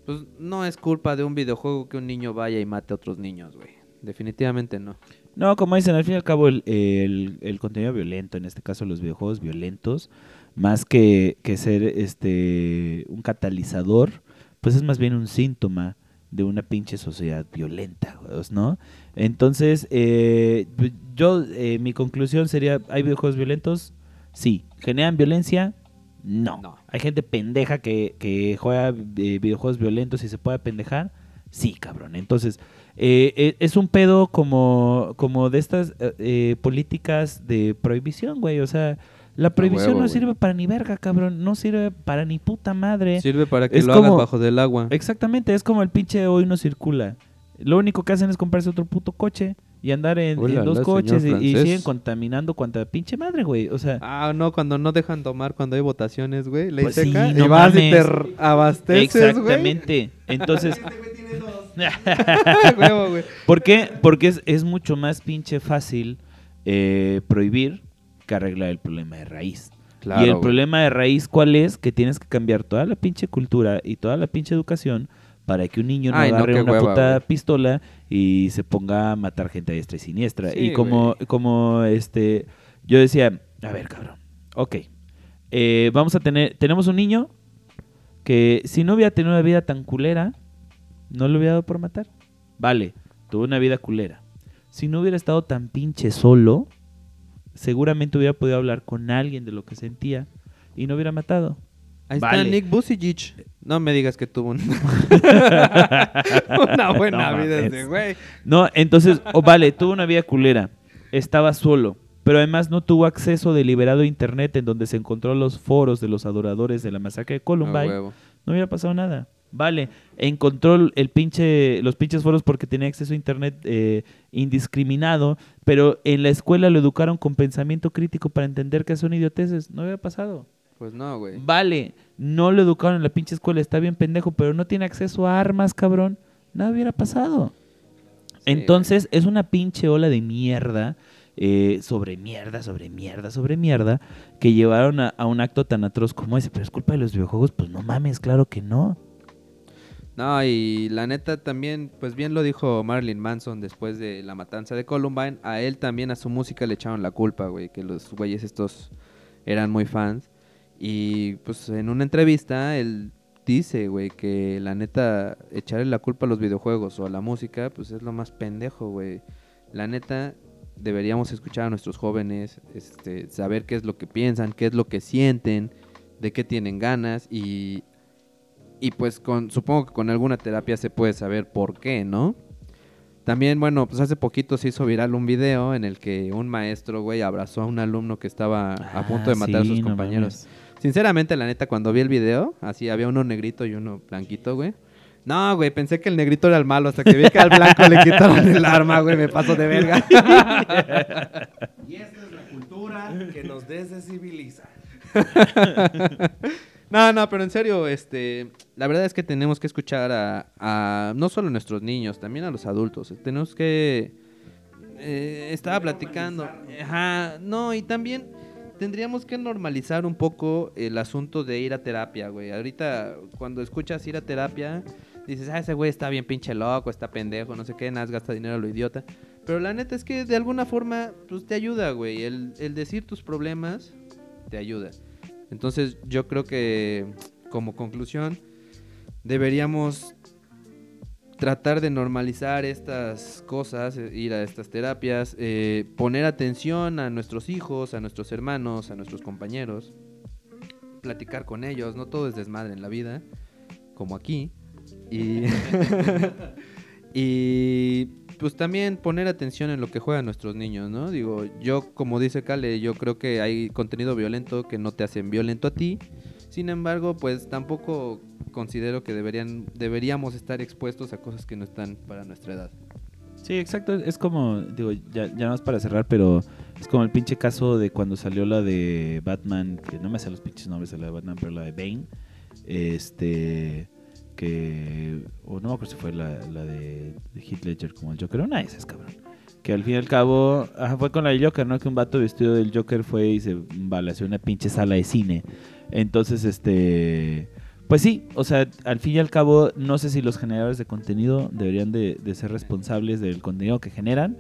pues no es culpa de un videojuego que un niño vaya y mate a otros niños, güey. Definitivamente no. No, como dicen, al fin y al cabo, el, el- el contenido violento, en este caso los videojuegos violentos, más que, que ser este un catalizador, pues es más bien un síntoma de una pinche sociedad violenta, ¿no? Entonces, eh, yo, eh, mi conclusión sería, ¿hay videojuegos violentos? Sí. ¿Generan violencia? No. No. ¿Hay gente pendeja que, que juega eh, videojuegos violentos y se puede pendejar? Sí, cabrón. Entonces, eh, eh, es un pedo como, como de estas políticas de prohibición, güey. O sea, la prohibición huevo, no güey. sirve para ni verga, cabrón. No sirve para ni puta madre. Sirve para que Es lo como- hagas bajo del agua. Exactamente, es como el pinche hoy no circula. Lo único que hacen es comprarse otro puto coche y andar en, Hola, en dos coches y, siguen contaminando cuanta pinche madre, güey. O sea, Ah, no, cuando no dejan tomar cuando hay votaciones, güey. Ley Pues sí, no y vas y te abasteces, exactamente. Entonces, *laughs* Este güey. *laughs* *laughs* ¿por qué? Porque es, es mucho más pinche fácil eh, prohibir que arreglar el problema de raíz. y el problema de raíz, ¿cuál es? Que tienes que cambiar toda la pinche cultura y toda la pinche educación para que un niño no Ay, agarre una hueva, puta güey. pistola y se ponga a matar gente a diestra y siniestra. Sí, y como, como este, yo decía, a ver, cabrón, ok, eh, vamos a tener, tenemos un niño que si no hubiera tenido una vida tan culera, no lo hubiera dado por matar. Vale, tuvo una vida culera. Si no hubiera estado tan pinche solo, seguramente hubiera podido hablar con alguien de lo que sentía y no hubiera matado. Ahí Vale. está Nick Vucevic. No me digas que tuvo un- *laughs* una buena No vida ese güey. No, entonces, o vale, tuvo una vida culera. Estaba solo. Pero además no tuvo acceso deliberado a internet en donde se encontró los foros de los adoradores de la masacre de Columbine. no hubiera pasado nada. Vale, encontró el pinche, los pinches foros porque tenía acceso a internet eh, indiscriminado, pero en la escuela lo educaron con pensamiento crítico para entender que son idioteces. No hubiera pasado. Pues no, güey. Vale, no lo educaron en la pinche escuela, está bien pendejo, pero no tiene acceso a armas, cabrón. Nada hubiera pasado. Entonces, es una pinche ola de mierda, eh, sobre mierda, sobre mierda, sobre mierda, que llevaron a, a un acto tan atroz como ese. Pero es culpa de los videojuegos, pues no mames, claro que no. No, y la neta también, pues bien lo dijo Marilyn Manson después de la matanza de Columbine, a él también a su música le echaron la culpa, güey, que los güeyes estos eran muy fans. Y pues en una entrevista él dice, güey, que la neta echarle la culpa a los videojuegos o a la música, pues es lo más pendejo, güey. La neta deberíamos escuchar a nuestros jóvenes, este, saber qué es lo que piensan, qué es lo que sienten, de qué tienen ganas y y pues con supongo que con alguna terapia se puede saber por qué, ¿no? También, bueno, pues hace poquito se hizo viral un video en el que un maestro, güey, abrazó a un alumno que estaba a punto de Ah, matar a sus compañeros. Sinceramente, la neta, cuando vi el video, así había uno negrito y uno blanquito, güey. No, güey, pensé que el negrito era el malo hasta que vi que al blanco le quitaron el arma, güey, me paso de verga. *laughs* Y esta es la cultura que nos desciviliza. *laughs* No, no, pero en serio, este, la verdad es que tenemos que escuchar a, no solo a nuestros niños, también a los adultos. Tenemos que eh, estaba platicando, no y también tendríamos que normalizar un poco el asunto de ir a terapia, güey. Ahorita cuando escuchas ir a terapia dices, ah, ese güey está bien pinche loco, está pendejo, no sé qué, nada, gasta dinero a lo idiota. Pero la neta es que de alguna forma, pues te ayuda, güey. El, el decir tus problemas te ayuda. Entonces yo creo que como conclusión deberíamos tratar de normalizar estas cosas, eh, ir a estas terapias, eh, poner atención a nuestros hijos, a nuestros hermanos, a nuestros compañeros, platicar con ellos, no todo es desmadre en la vida, como aquí. Y, *laughs* y pues también poner atención en lo que juegan nuestros niños, ¿no? Digo, yo como dice Kale, yo creo que hay contenido violento que no te hacen violento a ti. Sin embargo, pues tampoco considero que deberían deberíamos estar expuestos a cosas que no están para nuestra edad. Sí, exacto. Es como, digo, ya, ya más para cerrar, pero es como el pinche caso de cuando salió la de Batman, que no me sé los pinches nombres de la de Batman, pero la de Bane. Este. Que. O no me acuerdo si fue la, la de, de Ledger como el Joker. Una de esas, cabrón. Que al fin y al cabo. Ajá, fue con la de Joker, ¿no? Que un vato vestido del Joker fue y se balació una pinche sala de cine. Entonces, este. Pues sí, o sea, al fin y al cabo, no sé si los generadores de contenido deberían de, ser responsables del contenido que generan,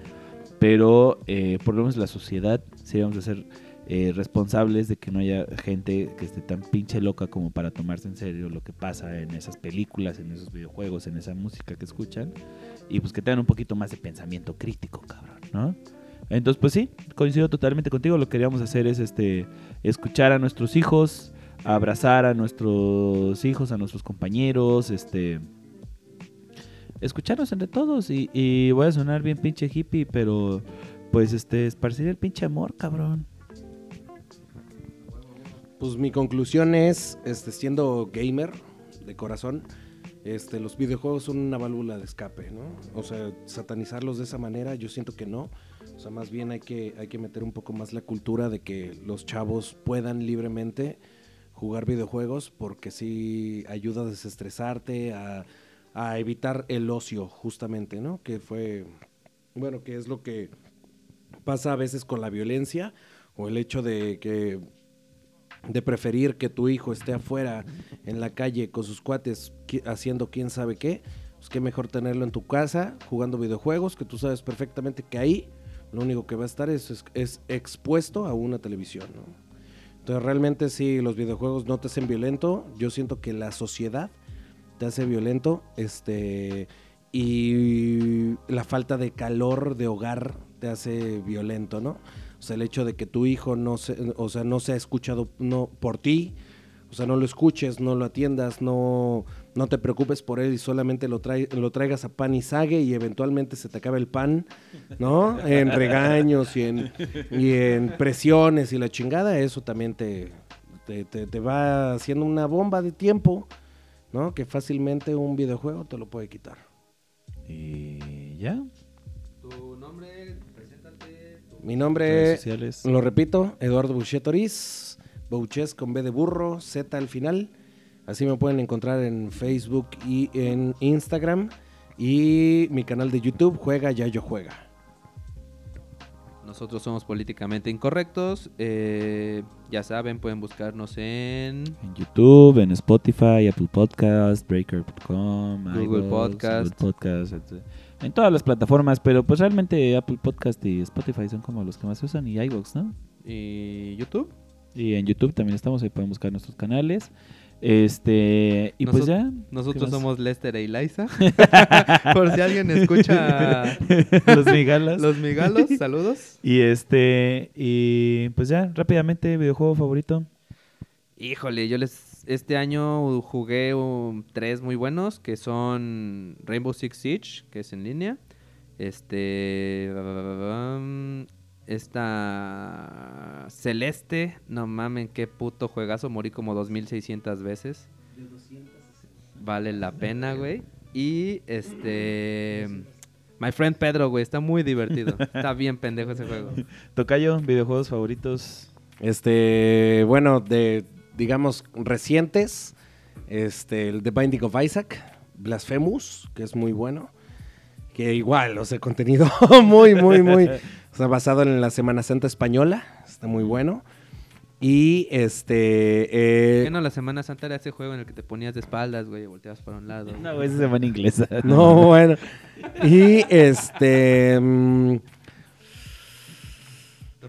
pero eh, por lo menos la sociedad seríamos de ser eh, responsables de que no haya gente que esté tan pinche loca como para tomarse en serio lo que pasa en esas películas, en esos videojuegos, en esa música que escuchan, y pues que tengan un poquito más de pensamiento crítico, cabrón, ¿no? Entonces, pues sí, coincido totalmente contigo. Lo que queríamos hacer es este escuchar a nuestros hijos, abrazar a nuestros hijos, a nuestros compañeros, este escucharnos entre todos y, y voy a sonar bien pinche hippie, pero pues este esparcir el pinche amor, cabrón. Pues mi conclusión es, este, siendo gamer de corazón, este, los videojuegos son una válvula de escape, ¿no? O sea, satanizarlos de esa manera, yo siento que no. O sea, más bien hay que, hay que meter un poco más la cultura de que los chavos puedan libremente jugar videojuegos porque sí ayuda a desestresarte, a, a evitar el ocio, justamente, ¿no? Que fue, bueno, que es lo que pasa a veces con la violencia o el hecho de que de preferir que tu hijo esté afuera en la calle con sus cuates haciendo quién sabe qué, pues qué mejor tenerlo en tu casa jugando videojuegos que tú sabes perfectamente que ahí lo único que va a estar es, es- es expuesto a una televisión, ¿no? Entonces realmente si los videojuegos no te hacen violento, yo siento que la sociedad te hace violento, este y la falta de calor de hogar te hace violento, ¿no? El hecho de que tu hijo no se, o sea, no se ha escuchado no por ti, o sea, no lo escuches, no lo atiendas, no, no te preocupes por él y solamente lo, lo traigas a pan y sague y eventualmente se te acabe el pan, ¿no? En regaños y en, y en presiones y la chingada, eso también te, te- te va haciendo una bomba de tiempo, ¿no? Que fácilmente un videojuego te lo puede quitar. Y ya. Mi nombre, sociales. lo repito, Eduardo Bouchet Toriz, Bouches con B de burro, Z al final. Así me pueden encontrar en Facebook y en Instagram. Y mi canal de YouTube, Juega Yayo Juega. Nosotros somos políticamente incorrectos. eh, ya saben, pueden buscarnos en En YouTube, en Spotify, Apple Podcast, Breaker.com, Google. Google Podcast, etc. En todas las plataformas, pero pues realmente Apple Podcast y Spotify son como los que más se usan y iVoox, ¿no? y YouTube. Y en YouTube también estamos, ahí pueden buscar nuestros canales. Este, y pues ya. Nosotros somos Lester e Eliza. *laughs* Por si alguien escucha *laughs* los migalas. los migalos, saludos. *laughs* Y este, y pues ya, rápidamente, videojuego favorito. Híjole, yo les este año jugué um, tres muy buenos que son Rainbow Six Siege, que es en línea. Este um, esta Celeste, no mamen, qué puto juegazo, morí como 2600 veces. Vale la pena, güey. Y este My Friend Pedro, güey, está muy divertido. Está bien pendejo ese juego. *laughs* Tocayo, videojuegos favoritos. Este, bueno, de, digamos, recientes, este, el The Binding of Isaac, Blasphemous, que es muy bueno. Que igual, o sea, contenido *laughs* muy, muy, muy, o sea, basado en la Semana Santa española, está muy bueno. Y este, eh, ¿Qué no? La Semana Santa era ese juego en el que te ponías de espaldas, güey, y volteabas para un lado. No, esa semana inglesa. No, bueno. Y este.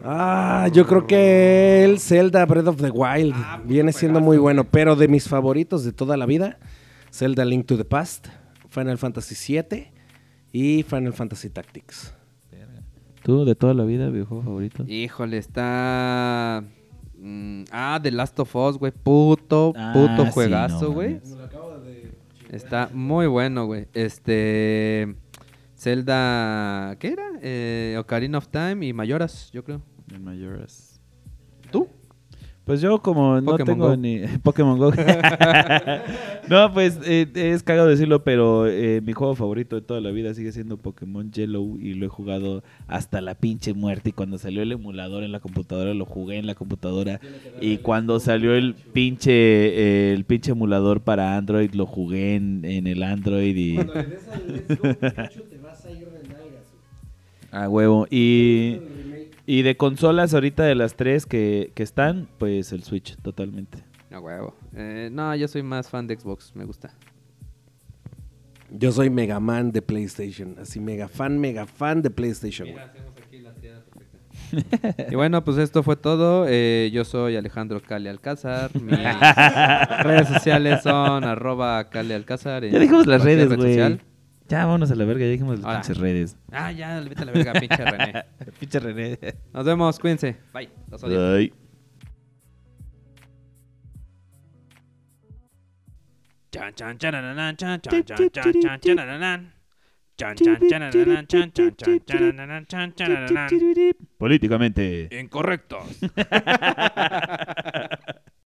Ah, yo creo que el Zelda Breath of the Wild Ah, puto viene siendo muy bueno, pero de mis favoritos de toda la vida: Zelda Link to the Past, Final Fantasy VII y Final Fantasy Tactics. ¿Tú, de toda la vida, videojuego favorito? Híjole, está. mm, ah, The Last of Us, güey. Puto, Ah, puto sí, juegazo, no güey. mames. está muy bueno, güey. Este. Zelda. ¿Qué era? Eh, Ocarina of Time y Mayoras, yo creo. El Majora's. ¿Tú? Pues yo como no Pokémon tengo Go. ni *laughs* Pokémon Go. *laughs* no, pues eh, es cagado decirlo, pero eh, mi juego favorito de toda la vida sigue siendo Pokémon Yellow y lo he jugado hasta la pinche muerte. Y cuando salió el emulador en la computadora lo jugué en la computadora y cuando salió el pinche eh, el pinche emulador para Android lo jugué en, en el Android y Cuando le des al Let's Go Pikachu te vas a ir de nalgas. güey. a huevo y. y de consolas ahorita de las tres que, que están, pues el Switch totalmente. A huevo. Eh, no, yo soy más fan de Xbox, me gusta. Yo soy Mega Man de PlayStation, así mega fan, mega fan de PlayStation. *laughs* Y bueno, pues esto fue todo. Eh, yo soy Alejandro Cali Alcázar. *laughs* Mis redes sociales son arroba Cali Alcázar. en Ya dijimos las redes, red güey. Ya vámonos a la verga, ya dijimos las pinches redes. Ah, ya, vete a la verga, pinche René. *laughs* Pinche René. Nos vemos, cuídense. Bye. Los odio. Ay. Chan chan chanananan, chan chan chan chan chan chanananan. Chan chan chanananan, chan chan chan chanananan, chan chanananan. Políticamente. Incorrectos. *laughs*